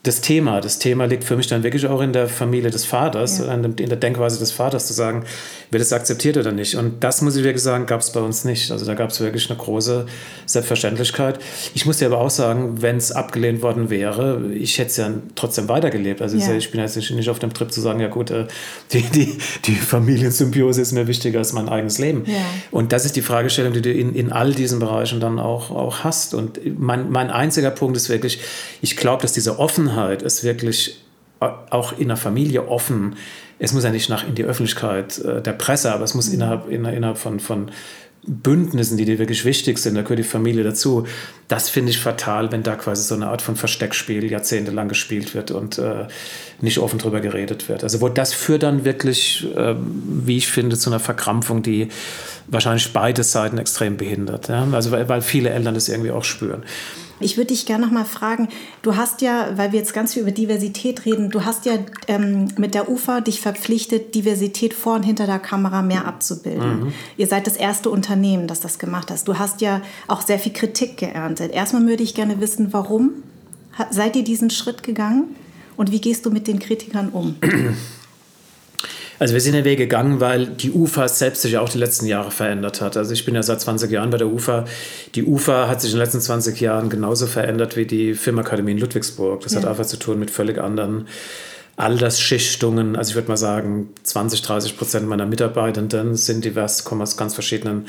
das Thema. Das Thema liegt für mich dann wirklich auch in der Familie des Vaters, ja. in der Denkweise des Vaters, zu sagen, wird es akzeptiert oder nicht. Und das muss ich wirklich sagen, gab es bei uns nicht. Also da gab es wirklich eine große Selbstverständlichkeit. Ich muss dir aber auch sagen, wenn es abgelehnt worden wäre, ich hätte es ja trotzdem weitergelebt. Also ja. ich bin jetzt nicht auf dem Trip zu sagen, ja gut, äh, die, die, die Familiensymbiose ist mir wichtiger als mein eigenes Leben. Ja. Und das ist die Fragestellung, die du in, in all diesen Bereichen dann auch, auch hast. Und mein, mein einziger Punkt ist wirklich, ich glaube, dass diese Offenheit ist wirklich auch in der Familie offen es muss ja nicht nach in die Öffentlichkeit äh, der Presse, aber es muss mhm. innerhalb, innerhalb von, von Bündnissen, die dir wirklich wichtig sind, da gehört die Familie dazu. Das finde ich fatal, wenn da quasi so eine Art von Versteckspiel jahrzehntelang gespielt wird und äh, nicht offen drüber geredet wird. Also wo das führt dann wirklich, äh, wie ich finde, zu einer Verkrampfung, die wahrscheinlich beide Seiten extrem behindert. Ja? Also weil, weil viele Eltern das irgendwie auch spüren. Ich würde dich gerne noch mal fragen, du hast ja, weil wir jetzt ganz viel über Diversität reden, du hast ja ähm, mit der UFA dich verpflichtet, Diversität vor und hinter der Kamera mehr abzubilden. Mhm. Ihr seid das erste Unternehmen, das das gemacht hat. Du hast ja auch sehr viel Kritik geerntet. Erstmal würde ich gerne wissen, warum seid ihr diesen Schritt gegangen und wie gehst du mit den Kritikern um? Also wir sind den Weg gegangen, weil die UFA selbst sich auch die letzten Jahre verändert hat. Also ich bin ja seit 20 Jahren bei der UFA. Die UFA hat sich in den letzten 20 Jahren genauso verändert wie die Filmakademie in Ludwigsburg. Das ja. hat einfach zu tun mit völlig anderen Altersschichtungen. Also ich würde mal sagen, 20, 30 Prozent meiner Mitarbeitenden sind divers, kommen aus ganz verschiedenen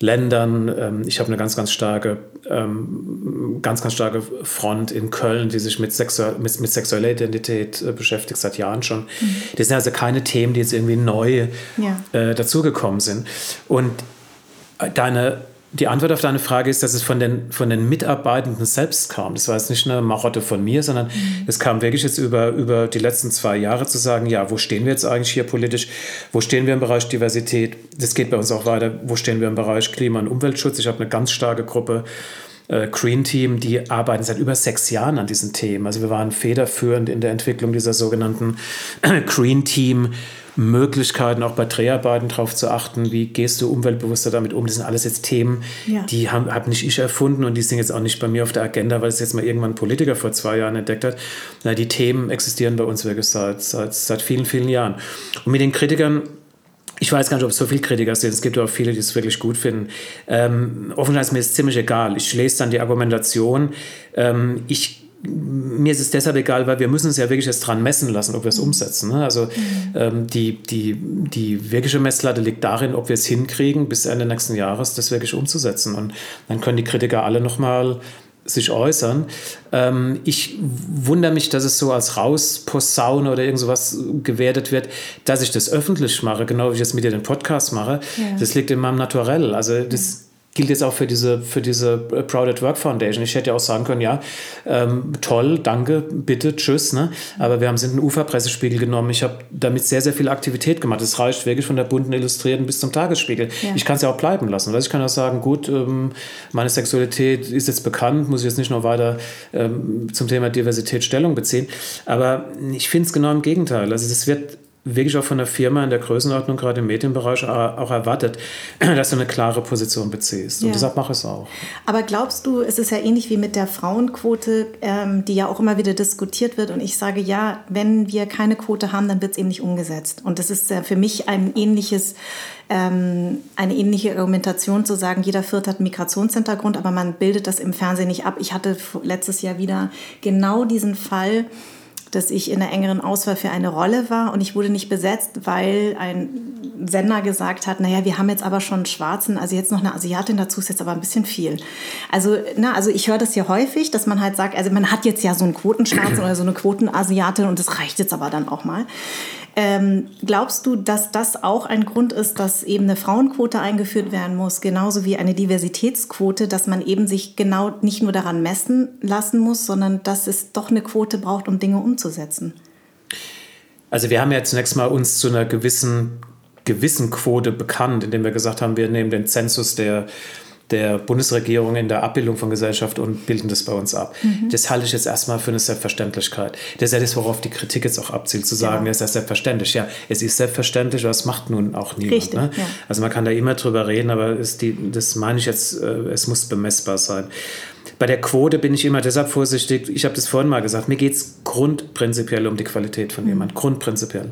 Ländern. Ähm, ich habe eine ganz, ganz starke, ähm, ganz, ganz starke Front in Köln, die sich mit, Sexu mit, mit sexueller Identität äh, beschäftigt, seit Jahren schon. Mhm. Das sind also keine Themen, die jetzt irgendwie neu ja. äh, dazugekommen sind. Und deine die Antwort auf deine Frage ist, dass es von den, von den Mitarbeitenden selbst kam. Das war jetzt nicht eine Marotte von mir, sondern mhm. es kam wirklich jetzt über, über die letzten zwei Jahre zu sagen, ja, wo stehen wir jetzt eigentlich hier politisch? Wo stehen wir im Bereich Diversität? Das geht bei uns auch weiter. Wo stehen wir im Bereich Klima- und Umweltschutz? Ich habe eine ganz starke Gruppe äh, Green Team, die arbeiten seit über sechs Jahren an diesen Themen. Also wir waren federführend in der Entwicklung dieser sogenannten Green Team Möglichkeiten, auch bei Dreharbeiten darauf zu achten, wie gehst du umweltbewusster damit um. Das sind alles jetzt Themen, ja. die habe hab nicht ich erfunden und die sind jetzt auch nicht bei mir auf der Agenda, weil es jetzt mal irgendwann ein Politiker vor zwei Jahren entdeckt hat. Na, die Themen existieren bei uns wirklich seit, seit, seit vielen, vielen Jahren. Und mit den Kritikern ich weiß gar nicht, ob es so viele Kritiker sind. Es gibt auch viele, die es wirklich gut finden. Ähm, offensichtlich ist mir es ziemlich egal. Ich lese dann die Argumentation. Ähm, ich mir ist es deshalb egal, weil wir müssen es ja wirklich jetzt dran messen lassen, ob wir es umsetzen. Ne? Also mhm. ähm, die, die, die wirkliche Messlatte liegt darin, ob wir es hinkriegen, bis Ende nächsten Jahres das wirklich umzusetzen. Und dann können die Kritiker alle nochmal sich äußern. Ähm, ich wundere mich, dass es so als Rausposaune oder irgend sowas gewertet wird, dass ich das öffentlich mache, genau wie ich jetzt mit dir den Podcast mache. Ja. Das liegt in meinem Naturell. Also das gilt jetzt auch für diese, für diese Proud at Work Foundation. Ich hätte ja auch sagen können, ja, ähm, toll, danke, bitte, tschüss. Ne? Aber wir haben sind einen Uferpressespiegel genommen. Ich habe damit sehr, sehr viel Aktivität gemacht. Es reicht wirklich von der bunten Illustrierten bis zum Tagesspiegel. Ja. Ich kann es ja auch bleiben lassen. Weil ich kann auch sagen, gut, ähm, meine Sexualität ist jetzt bekannt, muss ich jetzt nicht noch weiter ähm, zum Thema Diversität Stellung beziehen. Aber ich finde es genau im Gegenteil. Also es wird wirklich auch von der Firma in der Größenordnung, gerade im Medienbereich, auch erwartet, dass du eine klare Position beziehst. Und ja. deshalb mache ich es auch. Aber glaubst du, es ist ja ähnlich wie mit der Frauenquote, ähm, die ja auch immer wieder diskutiert wird. Und ich sage, ja, wenn wir keine Quote haben, dann wird es eben nicht umgesetzt. Und das ist äh, für mich ein ähnliches, ähm, eine ähnliche Argumentation zu sagen, jeder Vierte hat einen Migrationshintergrund, aber man bildet das im Fernsehen nicht ab. Ich hatte letztes Jahr wieder genau diesen Fall, dass ich in der engeren Auswahl für eine Rolle war und ich wurde nicht besetzt, weil ein Sender gesagt hat, naja, wir haben jetzt aber schon einen Schwarzen, also jetzt noch eine Asiatin dazu ist jetzt aber ein bisschen viel. Also, na, also ich höre das hier häufig, dass man halt sagt, also man hat jetzt ja so einen Quotenschwarzen oder so eine Quotenasiatin und das reicht jetzt aber dann auch mal. Ähm, glaubst du, dass das auch ein Grund ist, dass eben eine Frauenquote eingeführt werden muss, genauso wie eine Diversitätsquote, dass man eben sich genau nicht nur daran messen lassen muss, sondern dass es doch eine Quote braucht, um Dinge umzusetzen? Also wir haben ja zunächst mal uns zu einer gewissen, gewissen Quote bekannt, indem wir gesagt haben, wir nehmen den Zensus der der Bundesregierung in der Abbildung von Gesellschaft und bilden das bei uns ab. Mhm. Das halte ich jetzt erstmal für eine Selbstverständlichkeit. Das ist ja das, worauf die Kritik jetzt auch abzielt, zu sagen, ja. es ist selbstverständlich. Ja, es ist selbstverständlich, aber es macht nun auch niemand. Richtig, ne? ja. Also man kann da immer drüber reden, aber die, das meine ich jetzt, äh, es muss bemessbar sein. Bei der Quote bin ich immer deshalb vorsichtig. Ich habe das vorhin mal gesagt. Mir geht es grundprinzipiell um die Qualität von mhm. jemand. Grundprinzipiell.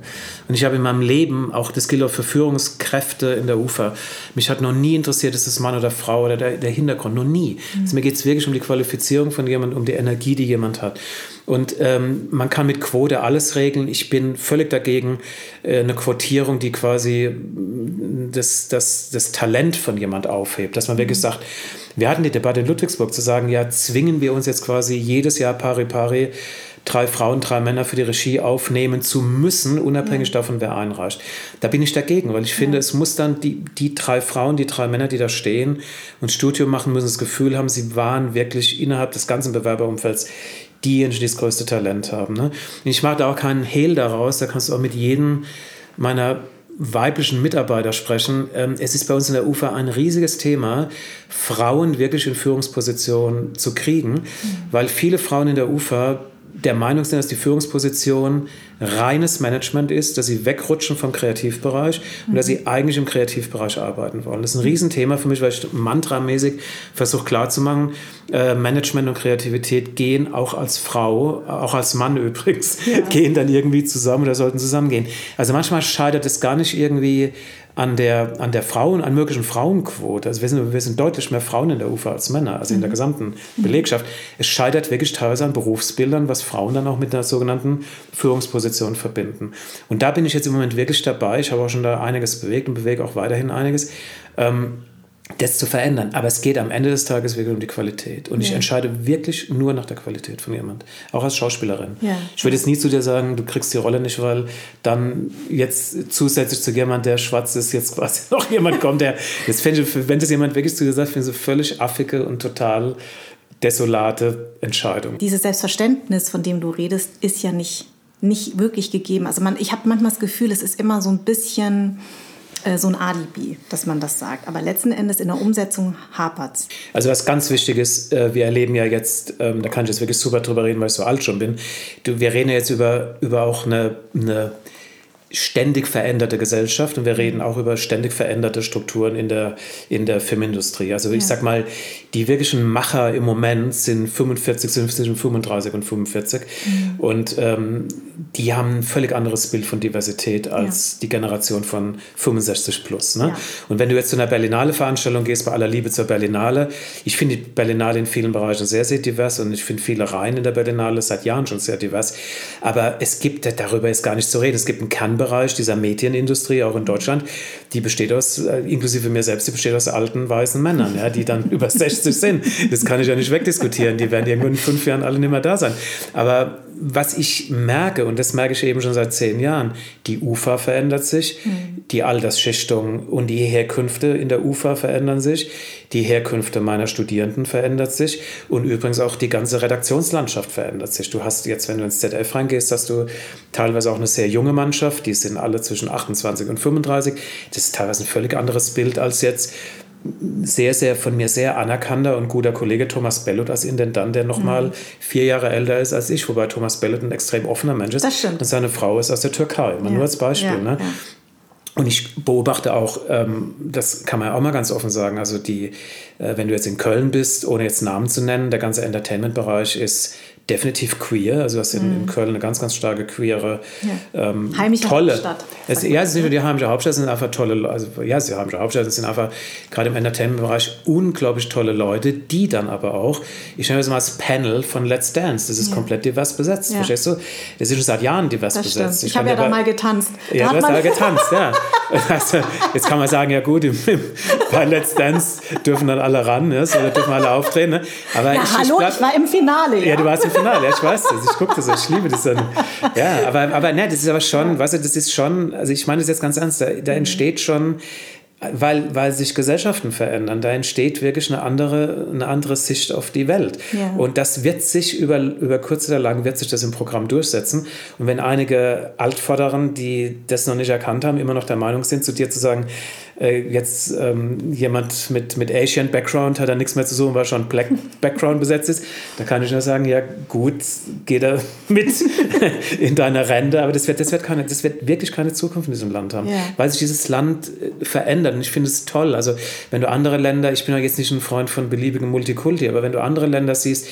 Und ich habe in meinem Leben, auch das gilt auch für Führungskräfte in der UFA, mich hat noch nie interessiert, ist es Mann oder Frau oder der, der Hintergrund. Noch nie. Mhm. Also mir geht es wirklich um die Qualifizierung von jemandem, um die Energie, die jemand hat. Und ähm, man kann mit Quote alles regeln. Ich bin völlig dagegen, äh, eine Quotierung, die quasi mm, das, das, das Talent von jemand aufhebt. Dass man wirklich mhm. Wir hatten die Debatte in Ludwigsburg zu sagen, ja, zwingen wir uns jetzt quasi jedes Jahr pari pari drei Frauen, drei Männer für die Regie aufnehmen zu müssen, unabhängig ja. davon, wer einreicht. Da bin ich dagegen, weil ich finde, ja. es muss dann die, die drei Frauen, die drei Männer, die da stehen und Studio machen, müssen das Gefühl haben, sie waren wirklich innerhalb des ganzen Bewerberumfelds diejenigen, die das größte Talent haben. Ne? Ich mache da auch keinen Hehl daraus, da kannst du auch mit jedem meiner weiblichen Mitarbeiter sprechen. Ähm, es ist bei uns in der UFA ein riesiges Thema, Frauen wirklich in Führungspositionen zu kriegen, mhm. weil viele Frauen in der UFA der Meinung sind, dass die Führungsposition reines Management ist, dass sie wegrutschen vom Kreativbereich mhm. und dass sie eigentlich im Kreativbereich arbeiten wollen. Das ist ein Riesenthema für mich, weil ich mantramäßig versuche klarzumachen, äh, Management und Kreativität gehen auch als Frau, auch als Mann übrigens, ja. gehen dann irgendwie zusammen oder sollten zusammengehen. Also manchmal scheitert es gar nicht irgendwie an der, an der Frauen, an möglichen Frauenquote. Also wir sind, wir sind deutlich mehr Frauen in der UFA als Männer, also in der mhm. gesamten Belegschaft. Es scheitert wirklich teilweise an Berufsbildern, was Frauen dann auch mit einer sogenannten Führungsposition verbinden. Und da bin ich jetzt im Moment wirklich dabei. Ich habe auch schon da einiges bewegt und bewege auch weiterhin einiges. Ähm, das zu verändern. Aber es geht am Ende des Tages wirklich um die Qualität. Und ja. ich entscheide wirklich nur nach der Qualität von jemand. Auch als Schauspielerin. Ja. Ich würde jetzt nie zu dir sagen, du kriegst die Rolle nicht, weil dann jetzt zusätzlich zu jemand, der schwarz ist, jetzt quasi noch jemand kommt, der. Fände ich, wenn das jemand wirklich zu dir sagt, finde ich so völlig affige und total desolate Entscheidung. Dieses Selbstverständnis, von dem du redest, ist ja nicht, nicht wirklich gegeben. Also man, ich habe manchmal das Gefühl, es ist immer so ein bisschen äh, so ein Alibi, dass man das sagt. Aber letzten Endes in der Umsetzung hapert es. Also was ganz wichtig ist, äh, wir erleben ja jetzt, ähm, da kann ich jetzt wirklich super drüber reden, weil ich so alt schon bin, wir reden ja jetzt über, über auch eine, eine ständig veränderte Gesellschaft und wir reden auch über ständig veränderte Strukturen in der, in der Filmindustrie. Also ich ja. sag mal, die wirklichen Macher im Moment sind 45, sind zwischen 35 und 45 mhm. und ähm, die haben ein völlig anderes Bild von Diversität als ja. die Generation von 65 plus. Ne? Ja. Und wenn du jetzt zu einer Berlinale Veranstaltung gehst, bei aller Liebe zur Berlinale, ich finde die Berlinale in vielen Bereichen sehr, sehr divers und ich finde viele Reihen in der Berlinale seit Jahren schon sehr divers. Aber es gibt, darüber ist gar nicht zu reden, es gibt einen Kernbereich dieser Medienindustrie, auch in Deutschland, die besteht aus, äh, inklusive mir selbst, die besteht aus alten weißen Männern, ja, die dann über 60 sind. Das kann ich ja nicht wegdiskutieren. Die werden irgendwann in fünf Jahren alle nicht mehr da sein. Aber was ich merke, und das merke ich eben schon seit zehn Jahren, die UFA verändert sich, mhm. die Altersschichtung und die Herkünfte in der UFA verändern sich, die Herkünfte meiner Studierenden verändert sich und übrigens auch die ganze Redaktionslandschaft verändert sich. Du hast jetzt, wenn du ins ZDF reingehst, hast du teilweise auch eine sehr junge Mannschaft, die sind alle zwischen 28 und 35. Das ist teilweise ein völlig anderes Bild als jetzt sehr, sehr von mir sehr anerkannter und guter Kollege Thomas Bellot als Intendant, der nochmal mhm. vier Jahre älter ist als ich, wobei Thomas Bellot ein extrem offener Mensch ist. Das stimmt. Und seine Frau ist aus der Türkei, ja. nur als Beispiel. Ja, ne? Ja. Und ich beobachte auch, ähm, das kann man ja auch mal ganz offen sagen, also die, äh, wenn du jetzt in Köln bist, ohne jetzt Namen zu nennen, der ganze Entertainment-Bereich ist definitiv queer. Also das ist in, in mhm. Köln eine ganz, ganz starke queere, ja. ähm, heimische tolle. Hauptstadt. Es, ja, es ist nicht nur die heimische Hauptstadt, es sind einfach tolle, also ja, es ist die heimische Hauptstadt, es sind einfach gerade im Entertainment-Bereich unglaublich tolle Leute, die dann aber auch, ich mir das mal als Panel von Let's Dance, das ist ja. komplett divers besetzt, ja. verstehst du? Das ist schon seit Jahren divers das besetzt. Ich, ich habe ja da mal getanzt. Ja, da du hast da getanzt, ja. Also, jetzt kann man sagen, ja gut, im, im, bei Let's Dance dürfen dann alle ran, ne? so, da dürfen alle auftreten. Ne? Aber ja, ich, hallo, ich, bleib, ich war im Finale. Ja, du warst im Finale, ja, ich weiß das, ich gucke das, ich liebe das dann. Ja, aber, aber ne, das ist aber schon, weißt du, das ist schon, also ich meine das jetzt ganz ernst, da, da entsteht schon weil, weil sich Gesellschaften verändern. Da entsteht wirklich eine andere, eine andere Sicht auf die Welt. Ja. Und das wird sich über, über kurz oder lang wird sich das im Programm durchsetzen. Und wenn einige Altvorderen, die das noch nicht erkannt haben, immer noch der Meinung sind, zu dir zu sagen, äh, jetzt ähm, jemand mit, mit Asian Background hat da nichts mehr zu suchen, weil schon Black Background besetzt ist, da kann ich nur sagen, ja gut, geh da mit in deiner Rente, aber das wird, das, wird keine, das wird wirklich keine Zukunft in diesem Land haben, ja. weil sich dieses Land äh, verändert und ich finde es toll. Also wenn du andere Länder, ich bin ja jetzt nicht ein Freund von beliebigen Multikulti, aber wenn du andere Länder siehst,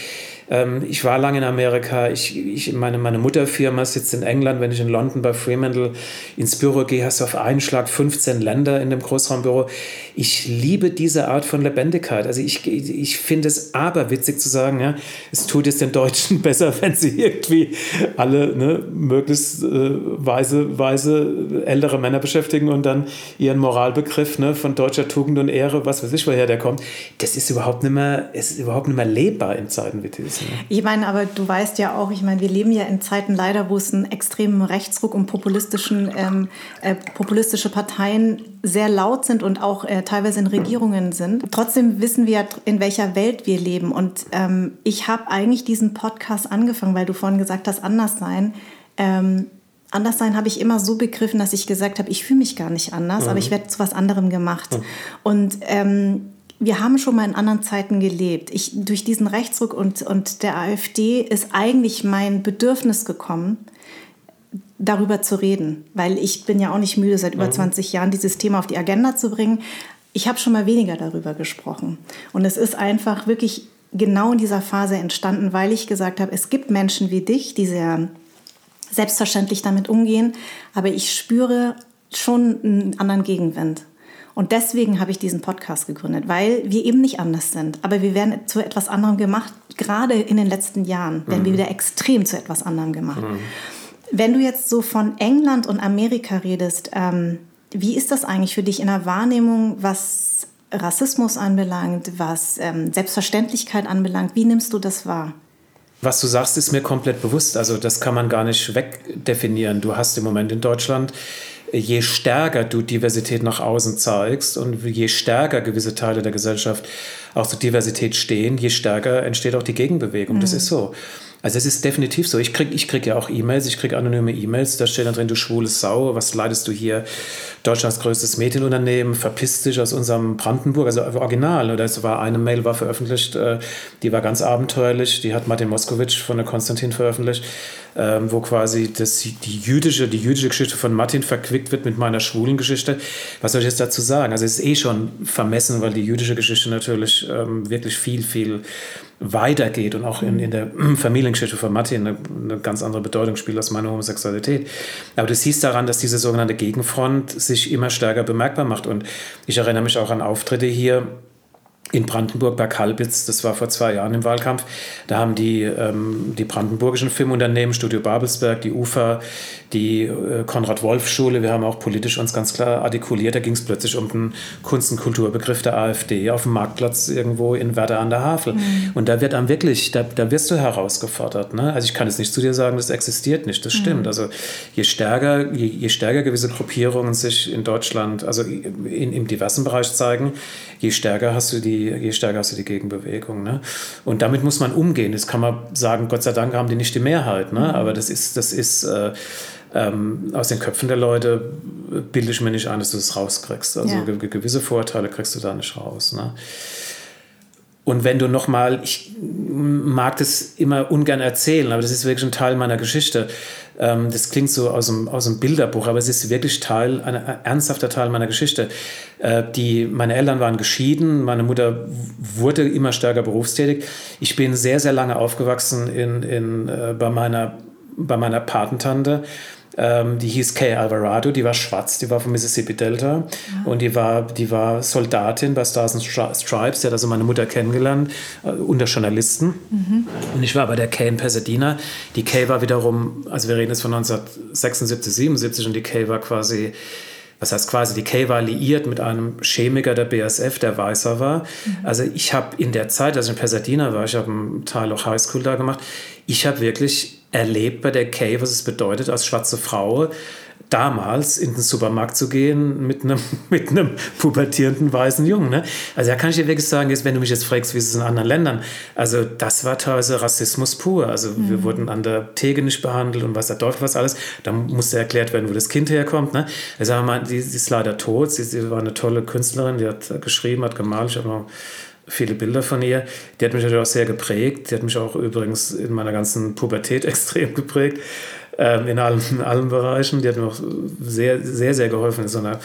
ähm, ich war lange in Amerika. Ich, ich, meine, meine Mutterfirma sitzt in England. Wenn ich in London bei Fremantle ins Büro gehe, hast du auf einen Schlag 15 Länder in dem Großraumbüro. Ich liebe diese Art von Lebendigkeit. Also ich, ich finde es aberwitzig zu sagen, ja, es tut es den Deutschen besser, wenn sie irgendwie alle ne, möglichst äh, weise, weise ältere Männer beschäftigen und dann ihren Moralbegriff ne, von deutscher Tugend und Ehre, was weiß ich, woher der kommt. Das ist überhaupt nicht mehr, ist überhaupt nicht mehr lebbar in Zeiten wie diesen. Ich meine, aber du weißt ja auch, ich meine, wir leben ja in Zeiten leider, wo es einen extremen Rechtsruck und populistischen, ähm, äh, populistische Parteien sehr laut sind und auch äh, teilweise in Regierungen sind. Trotzdem wissen wir, in welcher Welt wir leben. Und ähm, ich habe eigentlich diesen Podcast angefangen, weil du vorhin gesagt hast, anders sein. Ähm, anders sein habe ich immer so begriffen, dass ich gesagt habe, ich fühle mich gar nicht anders, mhm. aber ich werde zu was anderem gemacht. Mhm. Und ähm, wir haben schon mal in anderen Zeiten gelebt. Ich, durch diesen Rechtsruck und, und der AfD ist eigentlich mein Bedürfnis gekommen, darüber zu reden, weil ich bin ja auch nicht müde, seit über 20 mhm. Jahren dieses Thema auf die Agenda zu bringen. Ich habe schon mal weniger darüber gesprochen. Und es ist einfach wirklich genau in dieser Phase entstanden, weil ich gesagt habe, es gibt Menschen wie dich, die sehr selbstverständlich damit umgehen, aber ich spüre schon einen anderen Gegenwind. Und deswegen habe ich diesen Podcast gegründet, weil wir eben nicht anders sind. Aber wir werden zu etwas anderem gemacht. Gerade in den letzten Jahren werden mhm. wir wieder extrem zu etwas anderem gemacht. Mhm. Wenn du jetzt so von England und Amerika redest, ähm, wie ist das eigentlich für dich in der Wahrnehmung, was Rassismus anbelangt, was ähm, Selbstverständlichkeit anbelangt? Wie nimmst du das wahr? Was du sagst, ist mir komplett bewusst. Also das kann man gar nicht wegdefinieren. Du hast im Moment in Deutschland je stärker du Diversität nach außen zeigst und je stärker gewisse Teile der Gesellschaft auch zur Diversität stehen, je stärker entsteht auch die Gegenbewegung. Mhm. Das ist so. Also es ist definitiv so. Ich kriege ich krieg ja auch E-Mails, ich kriege anonyme E-Mails, da steht dann drin, du schwule Sau, was leidest du hier? Deutschlands größtes Medienunternehmen, verpisst dich aus unserem Brandenburg, also original. Oder es war eine Mail war veröffentlicht, äh, die war ganz abenteuerlich, die hat Martin Moskowitsch von der Konstantin veröffentlicht, ähm, wo quasi das, die, jüdische, die jüdische Geschichte von Martin verquickt wird mit meiner schwulen Geschichte. Was soll ich jetzt dazu sagen? Also es ist eh schon vermessen, weil die jüdische Geschichte natürlich ähm, wirklich viel, viel weitergeht und auch in, in der Familiengeschichte von Martin eine, eine, ganz andere Bedeutung spielt als meine Homosexualität. Aber das hieß daran, dass diese sogenannte Gegenfront sich immer stärker bemerkbar macht. Und ich erinnere mich auch an Auftritte hier in Brandenburg bei Kalbitz, das war vor zwei Jahren im Wahlkampf, da haben die, ähm, die brandenburgischen Filmunternehmen, Studio Babelsberg, die UFA, die äh, Konrad-Wolf-Schule, wir haben auch politisch uns ganz klar artikuliert, da ging es plötzlich um den Kunst- und Kulturbegriff der AfD auf dem Marktplatz irgendwo in Werder an der Havel. Mhm. Und da wird dann wirklich, da, da wirst du herausgefordert. Ne? Also ich kann jetzt nicht zu dir sagen, das existiert nicht, das stimmt. Mhm. Also je stärker, je, je, stärker gewisse Gruppierungen sich in Deutschland, also in, im diversen Bereich zeigen, je stärker hast du die je stärker hast du die Gegenbewegung. Ne? Und damit muss man umgehen. Das kann man sagen, Gott sei Dank haben die nicht die Mehrheit. Ne? Mhm. Aber das ist, das ist äh, ähm, aus den Köpfen der Leute bilde ich mir nicht ein, dass du das rauskriegst. Also ja. gewisse Vorteile kriegst du da nicht raus. Ne? Und wenn du nochmal, ich mag das immer ungern erzählen, aber das ist wirklich ein Teil meiner Geschichte. Ähm, das klingt so aus dem, aus dem Bilderbuch, aber es ist wirklich Teil, ein ernsthafter Teil meiner Geschichte. Äh, die, meine Eltern waren geschieden, meine Mutter wurde immer stärker berufstätig. Ich bin sehr, sehr lange aufgewachsen in, in, äh, bei, meiner, bei meiner Patentante ähm, die hieß Kay Alvarado, die war schwarz, die war vom Mississippi Delta ja. und die war, die war Soldatin bei Stars and Stripes, die hat also meine Mutter kennengelernt, äh, unter Journalisten. Mhm. Und ich war bei der Kay in Pasadena. Die Kay war wiederum, also wir reden jetzt von 1976, 77 und die Kay war quasi was heißt quasi, die Kay war liiert mit einem Chemiker der BSF, der Weißer war. Mhm. Also ich habe in der Zeit, als ich in Pasadena war, ich habe einen Teil auch Highschool da gemacht, ich habe wirklich erlebt bei der Kay, was es bedeutet als schwarze Frau, damals in den Supermarkt zu gehen mit einem, mit einem pubertierenden weißen Jungen. Ne? Also da kann ich dir wirklich sagen, jetzt, wenn du mich jetzt fragst, wie ist es in anderen Ländern, also das war teilweise Rassismus pur. Also mhm. wir wurden an der Theke nicht behandelt und was der Teufel was alles. Da musste erklärt werden, wo das Kind herkommt. Ne? Sage mal, die, die ist leider tot. Sie, sie war eine tolle Künstlerin, die hat geschrieben, hat gemalt. Ich habe noch viele Bilder von ihr. Die hat mich natürlich auch sehr geprägt. Die hat mich auch übrigens in meiner ganzen Pubertät extrem geprägt ähm, in, allen, in allen Bereichen. Die hat mir auch sehr, sehr, sehr geholfen in so einer,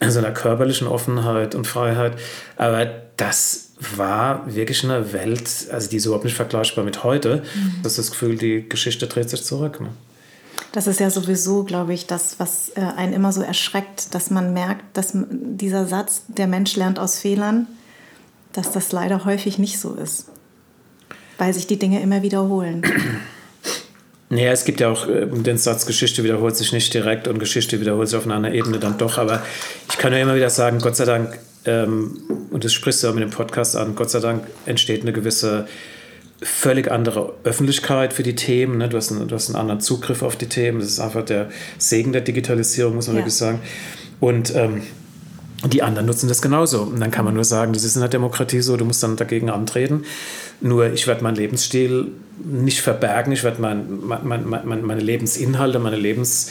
in so einer körperlichen Offenheit und Freiheit. Aber das war wirklich eine Welt, also die ist überhaupt nicht vergleichbar mit heute. Mhm. Das ist das Gefühl, die Geschichte dreht sich zurück. Ne? Das ist ja sowieso, glaube ich, das, was äh, einen immer so erschreckt, dass man merkt, dass dieser Satz, der Mensch lernt aus Fehlern, dass das leider häufig nicht so ist, weil sich die Dinge immer wiederholen. Naja, es gibt ja auch äh, den Satz, Geschichte wiederholt sich nicht direkt und Geschichte wiederholt sich auf einer Ebene dann doch. Aber ich kann ja immer wieder sagen, Gott sei Dank, ähm, und das sprichst du auch mit dem Podcast an, Gott sei Dank entsteht eine gewisse völlig andere Öffentlichkeit für die Themen. Ne? Du, hast einen, du hast einen anderen Zugriff auf die Themen. Das ist einfach der Segen der Digitalisierung, muss man ja. wirklich sagen. Und ähm, die anderen nutzen das genauso. Und dann kann man nur sagen, das ist in der Demokratie so, du musst dann dagegen antreten. Nur ich werde meinen Lebensstil nicht verbergen, ich werde mein, mein, mein, meine Lebensinhalte, meine Lebens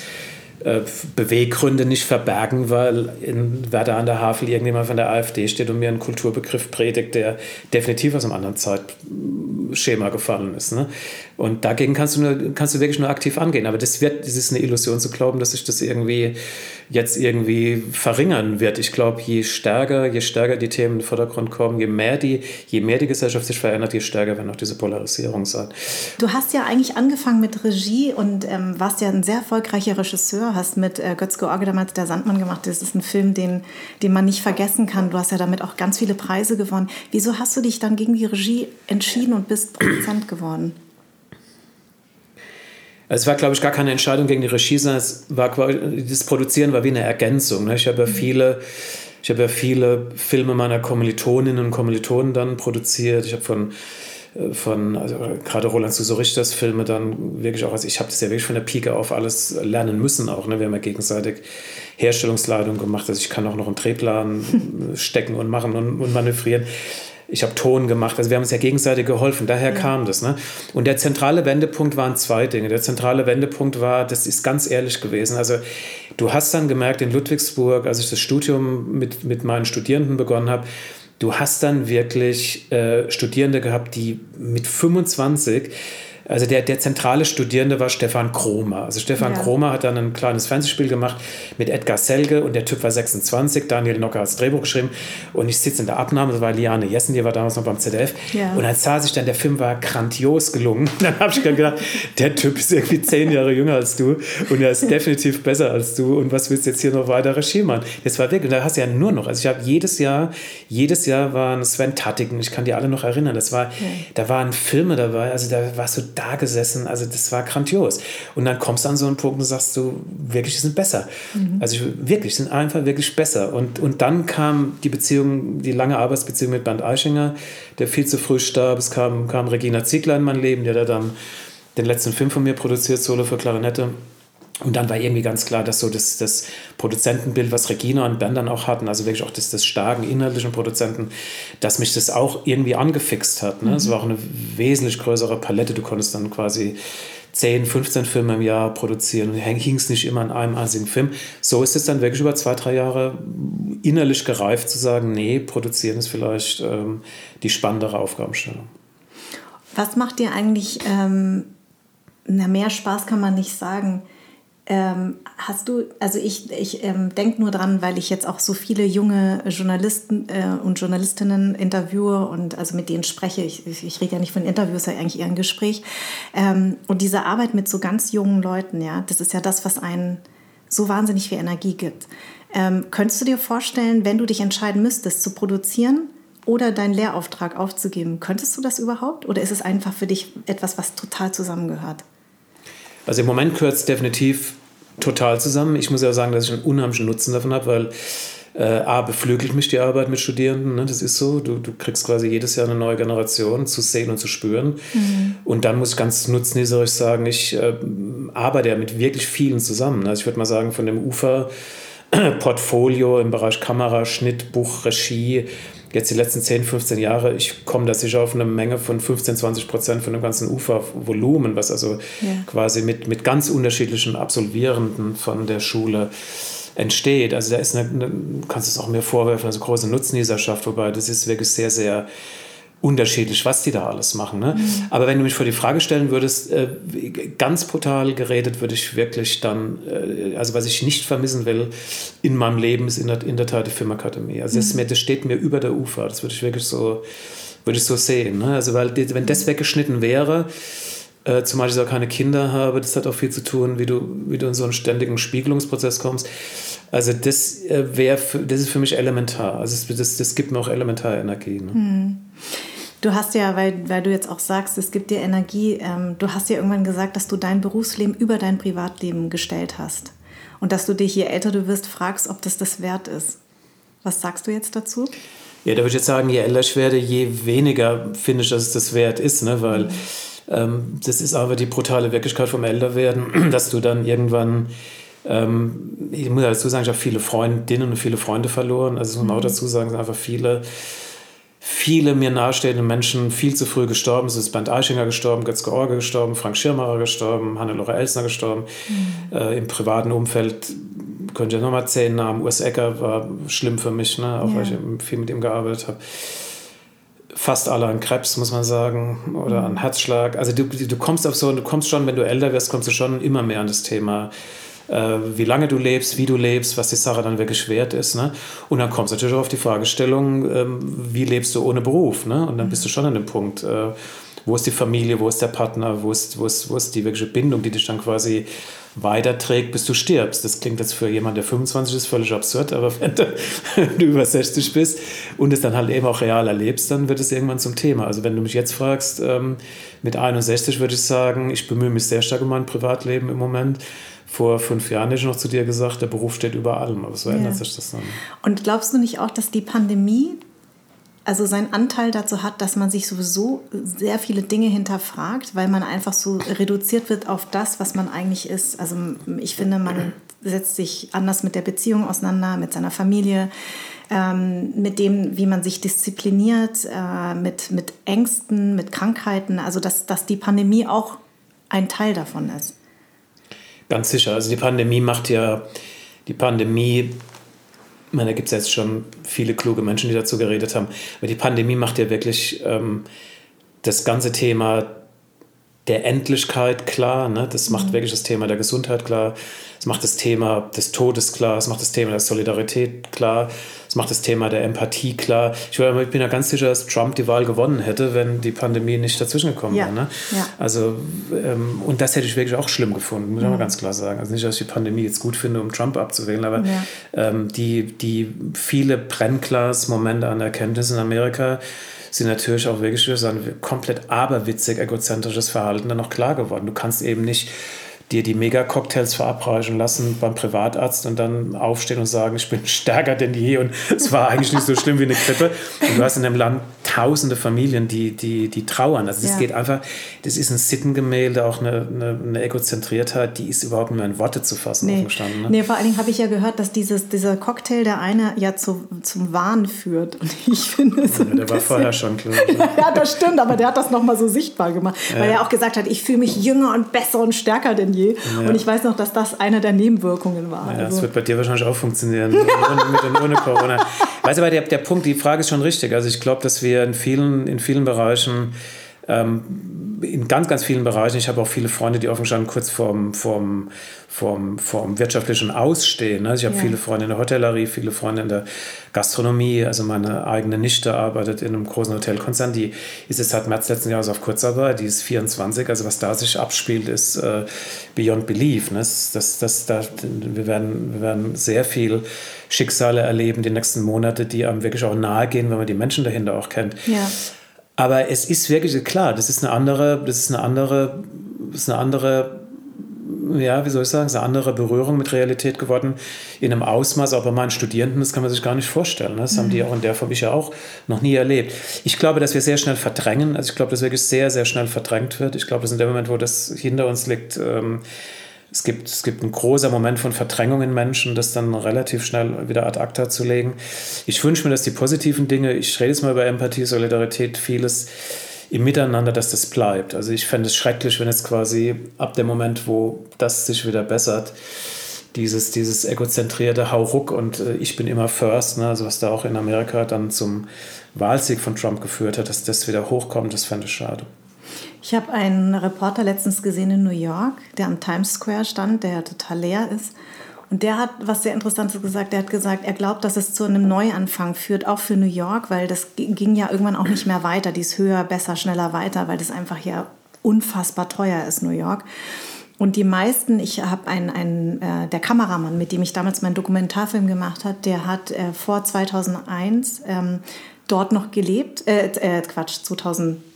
äh, nicht verbergen, weil in Werder an der Havel irgendjemand von der AfD steht und mir einen Kulturbegriff predigt, der definitiv aus einem anderen Zeitschema gefallen ist. Ne? Und dagegen kannst du, nur, kannst du wirklich nur aktiv angehen. Aber das, wird, das ist eine Illusion zu glauben, dass sich das irgendwie jetzt irgendwie verringern wird. Ich glaube, je stärker, je stärker die Themen in den Vordergrund kommen, je mehr die, je mehr die Gesellschaft sich verändert, je stärker wird auch diese Polarisierung sein. Du hast ja eigentlich angefangen mit Regie und ähm, warst ja ein sehr erfolgreicher Regisseur, hast mit äh, Götz George damals Der Sandmann gemacht. Das ist ein Film, den, den man nicht vergessen kann. Du hast ja damit auch ganz viele Preise gewonnen. Wieso hast du dich dann gegen die Regie entschieden und bist Produzent geworden? Es war, glaube ich, gar keine Entscheidung gegen die Regie, sondern es war das Produzieren war wie eine Ergänzung. Ne? Ich habe ja mhm. viele, ich habe ja viele Filme meiner Kommilitoninnen und Kommilitonen dann produziert. Ich habe von äh, von, also gerade Roland Suso Richters Filme dann wirklich auch, also ich habe das ja wirklich von der Pike auf alles lernen müssen auch, ne? wir haben ja gegenseitig Herstellungsleitung gemacht, also ich kann auch noch einen Drehplan stecken und machen und, und manövrieren ich habe Ton gemacht. Also wir haben uns ja gegenseitig geholfen. Daher ja. kam das. Ne? Und der zentrale Wendepunkt waren zwei Dinge. Der zentrale Wendepunkt war, das ist ganz ehrlich gewesen. Also du hast dann gemerkt in Ludwigsburg, als ich das Studium mit, mit meinen Studierenden begonnen habe, du hast dann wirklich äh, Studierende gehabt, die mit 25 also der, der zentrale Studierende war Stefan Kromer. Also Stefan ja. Kromer hat dann ein kleines Fernsehspiel gemacht mit Edgar Selge und der Typ war 26, Daniel Nocker hat das Drehbuch geschrieben und ich sitze in der Abnahme, das war Liane Jessen, die war damals noch beim ZDF ja. und dann sah sich dann, der Film war grandios gelungen. Dann habe ich gedacht, der Typ ist irgendwie zehn Jahre jünger als du und er ist definitiv besser als du und was willst du jetzt hier noch weiter Regie machen? Das war weg und da hast du ja nur noch, also ich habe jedes Jahr, jedes Jahr waren Sven Tattigen, ich kann die alle noch erinnern, das war, ja. da waren Filme dabei, also da warst du da gesessen. Also das war grandios. Und dann kommst du an so einen Punkt und sagst du, wirklich, die sind besser. Mhm. Also wirklich, sind einfach wirklich besser. Und, und dann kam die Beziehung, die lange Arbeitsbeziehung mit Bernd Eichinger, der viel zu früh starb. Es kam, kam Regina Ziegler in mein Leben, der dann den letzten Film von mir produziert, Solo für Klarinette. Und dann war irgendwie ganz klar, dass so das, das Produzentenbild, was Regina und Ben dann auch hatten, also wirklich auch das, das starken inhaltlichen Produzenten, dass mich das auch irgendwie angefixt hat. Ne? Mhm. Es war auch eine wesentlich größere Palette. Du konntest dann quasi 10, 15 Filme im Jahr produzieren und hing es nicht immer an einem einzigen Film. So ist es dann wirklich über zwei, drei Jahre innerlich gereift zu sagen, nee, produzieren ist vielleicht ähm, die spannendere Aufgabenstellung. Was macht dir eigentlich, ähm, na, mehr Spaß kann man nicht sagen, ähm, hast du, also ich, ich ähm, denke nur dran, weil ich jetzt auch so viele junge Journalisten äh, und Journalistinnen interviewe und also mit denen spreche. Ich, ich rede ja nicht von Interviews, ja eigentlich eher ein Gespräch. Ähm, und diese Arbeit mit so ganz jungen Leuten, ja, das ist ja das, was einen so wahnsinnig viel Energie gibt. Ähm, könntest du dir vorstellen, wenn du dich entscheiden müsstest, zu produzieren oder deinen Lehrauftrag aufzugeben, könntest du das überhaupt? Oder ist es einfach für dich etwas, was total zusammengehört? Also im Moment gehört es definitiv total zusammen. Ich muss ja sagen, dass ich einen unheimlichen Nutzen davon habe, weil äh, A, beflügelt mich die Arbeit mit Studierenden, ne? das ist so. Du, du kriegst quasi jedes Jahr eine neue Generation zu sehen und zu spüren. Mhm. Und dann muss ich ganz nutznießerisch sagen, ich äh, arbeite ja mit wirklich vielen zusammen. Also ich würde mal sagen, von dem Ufer Portfolio im Bereich Kamera, Schnitt, Buch, Regie, jetzt die letzten 10, 15 Jahre, ich komme da sicher auf eine Menge von 15, 20 Prozent von dem ganzen Ufervolumen, was also ja. quasi mit, mit ganz unterschiedlichen Absolvierenden von der Schule entsteht. Also da ist eine, eine kannst du es auch mir vorwerfen, also große Nutznießerschaft, wobei das ist wirklich sehr, sehr unterschiedlich, was die da alles machen. Ne? Mhm. Aber wenn du mich vor die Frage stellen würdest, äh, ganz brutal geredet, würde ich wirklich dann, äh, also was ich nicht vermissen will in meinem Leben, ist in der, in der Tat die Filmakademie. Also das, mhm. mir, das steht mir über der Ufer. Das würde ich wirklich so, würde ich so sehen. Ne? Also weil wenn das weggeschnitten wäre, äh, zumal ich auch keine Kinder habe, das hat auch viel zu tun, wie du, wie du in so einen ständigen Spiegelungsprozess kommst. Also das äh, wäre, das ist für mich elementar. Also das, das gibt mir auch elementare Energie. Ne? Mhm. Du hast ja, weil, weil du jetzt auch sagst, es gibt dir Energie, ähm, du hast ja irgendwann gesagt, dass du dein Berufsleben über dein Privatleben gestellt hast. Und dass du dich, je älter du wirst, fragst, ob das das wert ist. Was sagst du jetzt dazu? Ja, da würde ich jetzt sagen, je älter ich werde, je weniger finde ich, dass es das wert ist, ne? weil ähm, das ist aber die brutale Wirklichkeit vom Älterwerden, dass du dann irgendwann ähm, ich muss dazu sagen, ich habe viele Freundinnen und viele Freunde verloren. Also, das muss man auch mhm. dazu sagen, es sind einfach viele viele mir nahestehende Menschen viel zu früh gestorben. Es ist Bernd Eichinger gestorben, Götz George gestorben, Frank Schirmacher gestorben, Hannelore Elsner gestorben. Mhm. Äh, Im privaten Umfeld könnte ich nochmal zehn Namen. Urs Ecker war schlimm für mich, ne? auch ja. weil ich viel mit ihm gearbeitet habe. Fast alle an Krebs, muss man sagen, oder mhm. an Herzschlag. Also du, du kommst auf so, du kommst schon, wenn du älter wirst, kommst du schon immer mehr an das Thema wie lange du lebst, wie du lebst, was die Sache dann wirklich wert ist. Ne? Und dann kommst du natürlich auch auf die Fragestellung, ähm, wie lebst du ohne Beruf? Ne? Und dann bist du schon an dem Punkt, äh, wo ist die Familie, wo ist der Partner, wo ist, wo ist, wo ist die wirkliche Bindung, die dich dann quasi weiterträgt, bis du stirbst. Das klingt jetzt für jemanden, der 25 ist, völlig absurd, aber wenn du, du über 60 bist und es dann halt eben auch real erlebst, dann wird es irgendwann zum Thema. Also wenn du mich jetzt fragst, ähm, mit 61 würde ich sagen, ich bemühe mich sehr stark um mein Privatleben im Moment vor fünf Jahren hätte ich noch zu dir gesagt, der Beruf steht über allem, aber so ja. ändert sich das dann. Und glaubst du nicht auch, dass die Pandemie also seinen Anteil dazu hat, dass man sich sowieso sehr viele Dinge hinterfragt, weil man einfach so reduziert wird auf das, was man eigentlich ist. Also ich finde, man setzt sich anders mit der Beziehung auseinander, mit seiner Familie, ähm, mit dem, wie man sich diszipliniert, äh, mit, mit Ängsten, mit Krankheiten. Also dass, dass die Pandemie auch ein Teil davon ist. Ganz sicher. Also die Pandemie macht ja, die Pandemie, ich meine, da gibt es jetzt schon viele kluge Menschen, die dazu geredet haben, aber die Pandemie macht ja wirklich ähm, das ganze Thema der Endlichkeit klar. Ne? Das macht mhm. wirklich das Thema der Gesundheit klar. Es macht das Thema des Todes klar. Es macht das Thema der Solidarität klar. Es macht das Thema der Empathie klar. Ich, bin ja ganz sicher, dass Trump die Wahl gewonnen hätte, wenn die Pandemie nicht dazwischen gekommen ja. wäre. Ne? Ja. Also, ähm, und das hätte ich wirklich auch schlimm gefunden, muss ich mhm. mal ganz klar sagen. Also nicht, dass ich die Pandemie jetzt gut finde, um Trump abzuwählen, aber ja. ähm, die, die viele Brennglas-Momente an Erkenntnis in Amerika, sind natürlich auch wirklich so ein komplett aberwitzig egozentrisches Verhalten dann auch klar geworden. Du kannst eben nicht dir die Mega-Cocktails verabreichen lassen beim Privatarzt und dann aufstehen und sagen, ich bin stärker denn je und es war eigentlich nicht so schlimm wie eine Grippe. Und du hast in dem Land tausende Familien, die, die, die trauern. Also es ja. geht einfach, das ist ein Sittengemälde, auch eine, eine, eine, Egozentriertheit, die ist überhaupt nur in Worte zu fassen nee. Ne? Nee, vor allen Dingen habe ich ja gehört, dass dieses, dieser Cocktail der eine ja zu, zum Wahn führt. Und ich finde es. Ja, der war vorher schon klar. ja, das stimmt, aber der hat das nochmal so sichtbar gemacht, ja. weil er auch gesagt hat, ich fühle mich jünger und besser und stärker denn je. Ja. Und ich weiß noch, dass das eine der Nebenwirkungen war. Ja, also. Das wird bei dir wahrscheinlich auch funktionieren, mit und ohne Corona. Weißt du, aber der, der Punkt, die Frage ist schon richtig. Also ich glaube, dass wir in vielen, in vielen Bereichen ähm, in ganz, ganz vielen Bereichen. Ich habe auch viele Freunde, die offen standen, kurz vorm, vorm, vorm, vorm wirtschaftlichen Ausstehen. Also ich habe ja. viele Freunde in der Hotellerie, viele Freunde in der Gastronomie. Also meine eigene Nichte arbeitet in einem großen Hotelkonzern. Die ist jetzt seit März letzten Jahres auf Kurzarbeit. Die ist 24. Also was da sich abspielt, ist äh, beyond belief. Ne? Das, das, das, das, wir, werden, wir werden sehr viel Schicksale erleben die nächsten Monate, die einem wirklich auch nahe gehen, wenn man die Menschen dahinter auch kennt. Ja. Aber es ist wirklich klar, das ist eine andere, das ist eine andere, das ist eine andere, ja, wie soll ich sagen, eine andere Berührung mit Realität geworden in einem Ausmaß, auch bei meinen Studierenden, das kann man sich gar nicht vorstellen. Ne? Das mhm. haben die mhm. auch in der Form ich ja auch noch nie erlebt. Ich glaube, dass wir sehr schnell verdrängen, also ich glaube, dass wirklich sehr, sehr schnell verdrängt wird. Ich glaube, dass in dem Moment, wo das hinter uns liegt, ähm, Es gibt, es gibt einen großen Moment von Verdrängung in Menschen, das dann relativ schnell wieder ad acta zu legen. Ich wünsche mir, dass die positiven Dinge, ich rede jetzt mal über Empathie, Solidarität, vieles im Miteinander, dass das bleibt. Also ich fände es schrecklich, wenn jetzt quasi ab dem Moment, wo das sich wieder bessert, dieses, dieses egozentrierte Hauruck und äh, ich bin immer first, ne, also was da auch in Amerika dann zum Wahlsieg von Trump geführt hat, dass das wieder hochkommt, das fände ich schade. Ich habe einen Reporter letztens gesehen in New York, der am Times Square stand, der total leer ist. Und der hat was sehr Interessantes gesagt. Er hat gesagt, er glaubt, dass es zu einem Neuanfang führt, auch für New York, weil das ging ja irgendwann auch nicht mehr weiter, dies höher, besser, schneller, weiter, weil das einfach ja unfassbar teuer ist, New York. Und die meisten, ich habe einen, einen äh, der Kameramann, mit dem ich damals meinen Dokumentarfilm gemacht habe, der hat äh, vor 2001 ähm, dort noch gelebt, äh, äh Quatsch, 2000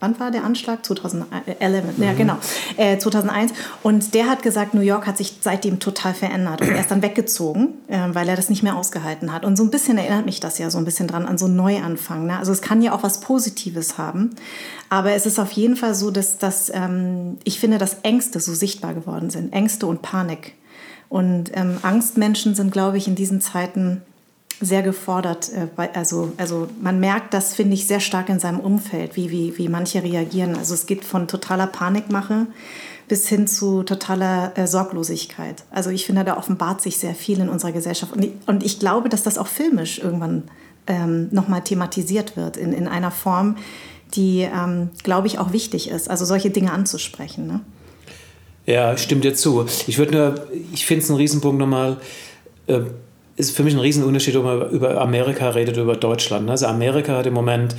wann war der Anschlag? 2011, mhm. ja genau, äh, 2001. Und der hat gesagt, New York hat sich seitdem total verändert. Und er ist dann weggezogen, äh, weil er das nicht mehr ausgehalten hat. Und so ein bisschen erinnert mich das ja so ein bisschen dran an so einen Neuanfang. Ne? Also es kann ja auch was Positives haben. Aber es ist auf jeden Fall so, dass, dass ähm, ich finde, dass Ängste so sichtbar geworden sind. Ängste und Panik. Und ähm, Angstmenschen sind, glaube ich, in diesen Zeiten sehr gefordert. Äh, also, also man merkt das, finde ich, sehr stark in seinem Umfeld, wie, wie, wie manche reagieren. Also es geht von totaler Panikmache bis hin zu totaler äh, Sorglosigkeit. Also ich finde, da offenbart sich sehr viel in unserer Gesellschaft. Und ich, und ich glaube, dass das auch filmisch irgendwann ähm, nochmal thematisiert wird, in, in einer Form, die, ähm, glaube ich, auch wichtig ist. Also solche Dinge anzusprechen. Ne? Ja, stimmt dir zu. Ich würde nur, ich finde es einen Riesenpunkt nochmal, äh, ist für mich ein Riesenunterschied, ob man über Amerika redet oder über Deutschland. Also Amerika hat im Moment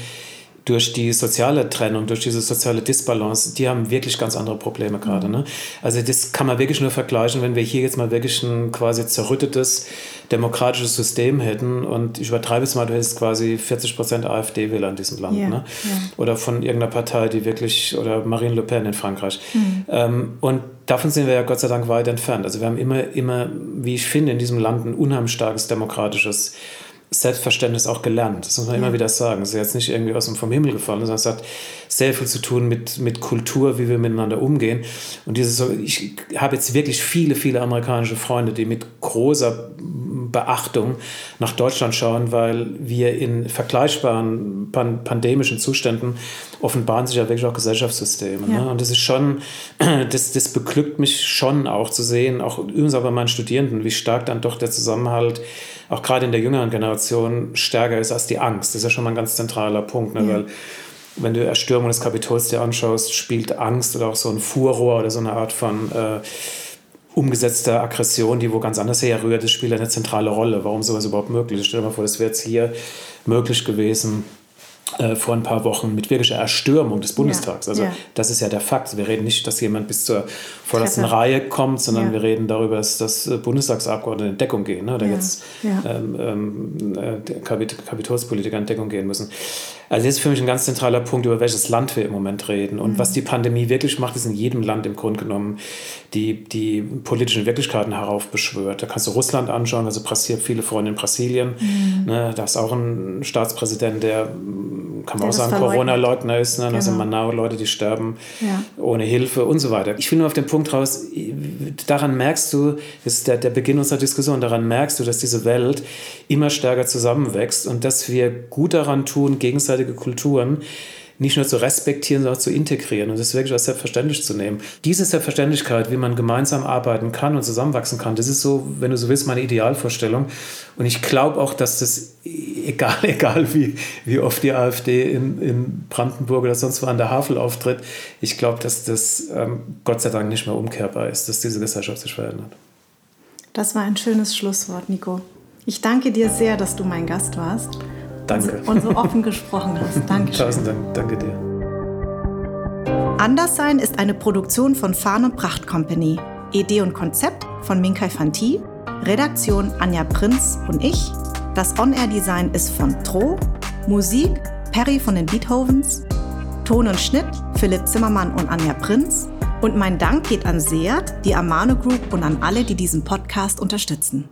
durch die soziale Trennung, durch diese soziale Disbalance, die haben wirklich ganz andere Probleme gerade. Ne? Also das kann man wirklich nur vergleichen, wenn wir hier jetzt mal wirklich ein quasi zerrüttetes demokratisches System hätten und ich übertreibe es mal, du hättest quasi 40 Prozent AfD-Wähler in diesem Land. Yeah, ne? Yeah. Oder von irgendeiner Partei, die wirklich, oder Marine Le Pen in Frankreich. Mhm. Ähm, und davon sind wir ja Gott sei Dank weit entfernt. Also wir haben immer, immer, wie ich finde, in diesem Land ein unheimlich starkes demokratisches Selbstverständnis auch gelernt. Das muss man ja. immer wieder sagen. Es ist jetzt nicht irgendwie aus dem vom Himmel gefallen, sondern es hat sehr viel zu tun mit, mit Kultur, wie wir miteinander umgehen. Und dieses, ich habe jetzt wirklich viele, viele amerikanische Freunde, die mit großer Beachtung nach Deutschland schauen, weil wir in vergleichbaren pan pandemischen Zuständen offenbaren sich ja wirklich auch Gesellschaftssysteme. Ja. Ne? Und das ist schon, das, das beglückt mich schon auch zu sehen, auch übrigens auch bei meinen Studierenden, wie stark dann doch der Zusammenhalt auch gerade in der jüngeren Generation stärker ist als die Angst. Das ist ja schon mal ein ganz zentraler Punkt, ne? Ja. weil wenn du Erstürmung des Kapitols dir anschaust, spielt Angst oder auch so ein Furrohr oder so eine Art von äh, umgesetzter Aggression, die wo ganz anders herrührt, das spielt eine zentrale Rolle. Warum sowas überhaupt möglich ist? Stell dir mal vor, das wäre jetzt hier möglich gewesen äh, vor ein paar Wochen mit wirklicher Erstürmung des Bundestags. Ja, also ja. das ist ja der Fakt. Wir reden nicht, dass jemand bis zur vordersten Treppe. Reihe kommt, sondern ja. wir reden darüber, dass, dass äh, Bundestagsabgeordnete in Deckung gehen ne? oder jetzt ähm, ähm, äh, Kapit Kapitolspolitiker in Deckung gehen müssen. Also das ist für mich ein ganz zentraler Punkt, über welches Land wir im Moment reden. Und mhm. was die Pandemie wirklich macht, ist in jedem Land im Grunde genommen die, die politischen Wirklichkeiten heraufbeschwört. Da kannst du Russland anschauen, also passiert viele Freunde in Brasilien. Mhm. Ne, da ist auch ein Staatspräsident, der, kann man der auch sagen, Corona-Leugner ist. Ne? Genau. Da sind Manau Leute, die sterben ja. ohne Hilfe und so weiter. Ich will nur auf den Punkt raus, daran merkst du, das ist der, der Beginn unserer Diskussion, daran merkst du, dass diese Welt immer stärker zusammenwächst und dass wir gut daran tun, gegenseitige Kulturen nicht nur zu respektieren, sondern auch zu integrieren und das wirklich als selbstverständlich zu nehmen. Diese Selbstverständlichkeit, wie man gemeinsam arbeiten kann und zusammenwachsen kann, das ist so, wenn du so willst, meine Idealvorstellung. Und ich glaube auch, dass das, egal, egal wie, wie oft die AfD in, in Brandenburg oder sonst wo an der Havel auftritt, ich glaube, dass das ähm, Gott sei Dank nicht mehr umkehrbar ist, dass diese Gesellschaft sich verändert. Das war ein schönes Schlusswort, Nico. Ich danke dir sehr, dass du mein Gast warst. Danke. Und so, offen gesprochen hast. Danke. Tausend Dank. Danke dir. Anderssein ist eine Produktion von Farn und Pracht Company. Idee und Konzept von Minkai Fanti. Redaktion Anja Prinz und ich. Das On-Air-Design ist von Tro. Musik Perry von den Beethovens. Ton und Schnitt Philipp Zimmermann und Anja Prinz. Und mein Dank geht an Seat, die Amano Group und an alle, die diesen Podcast unterstützen.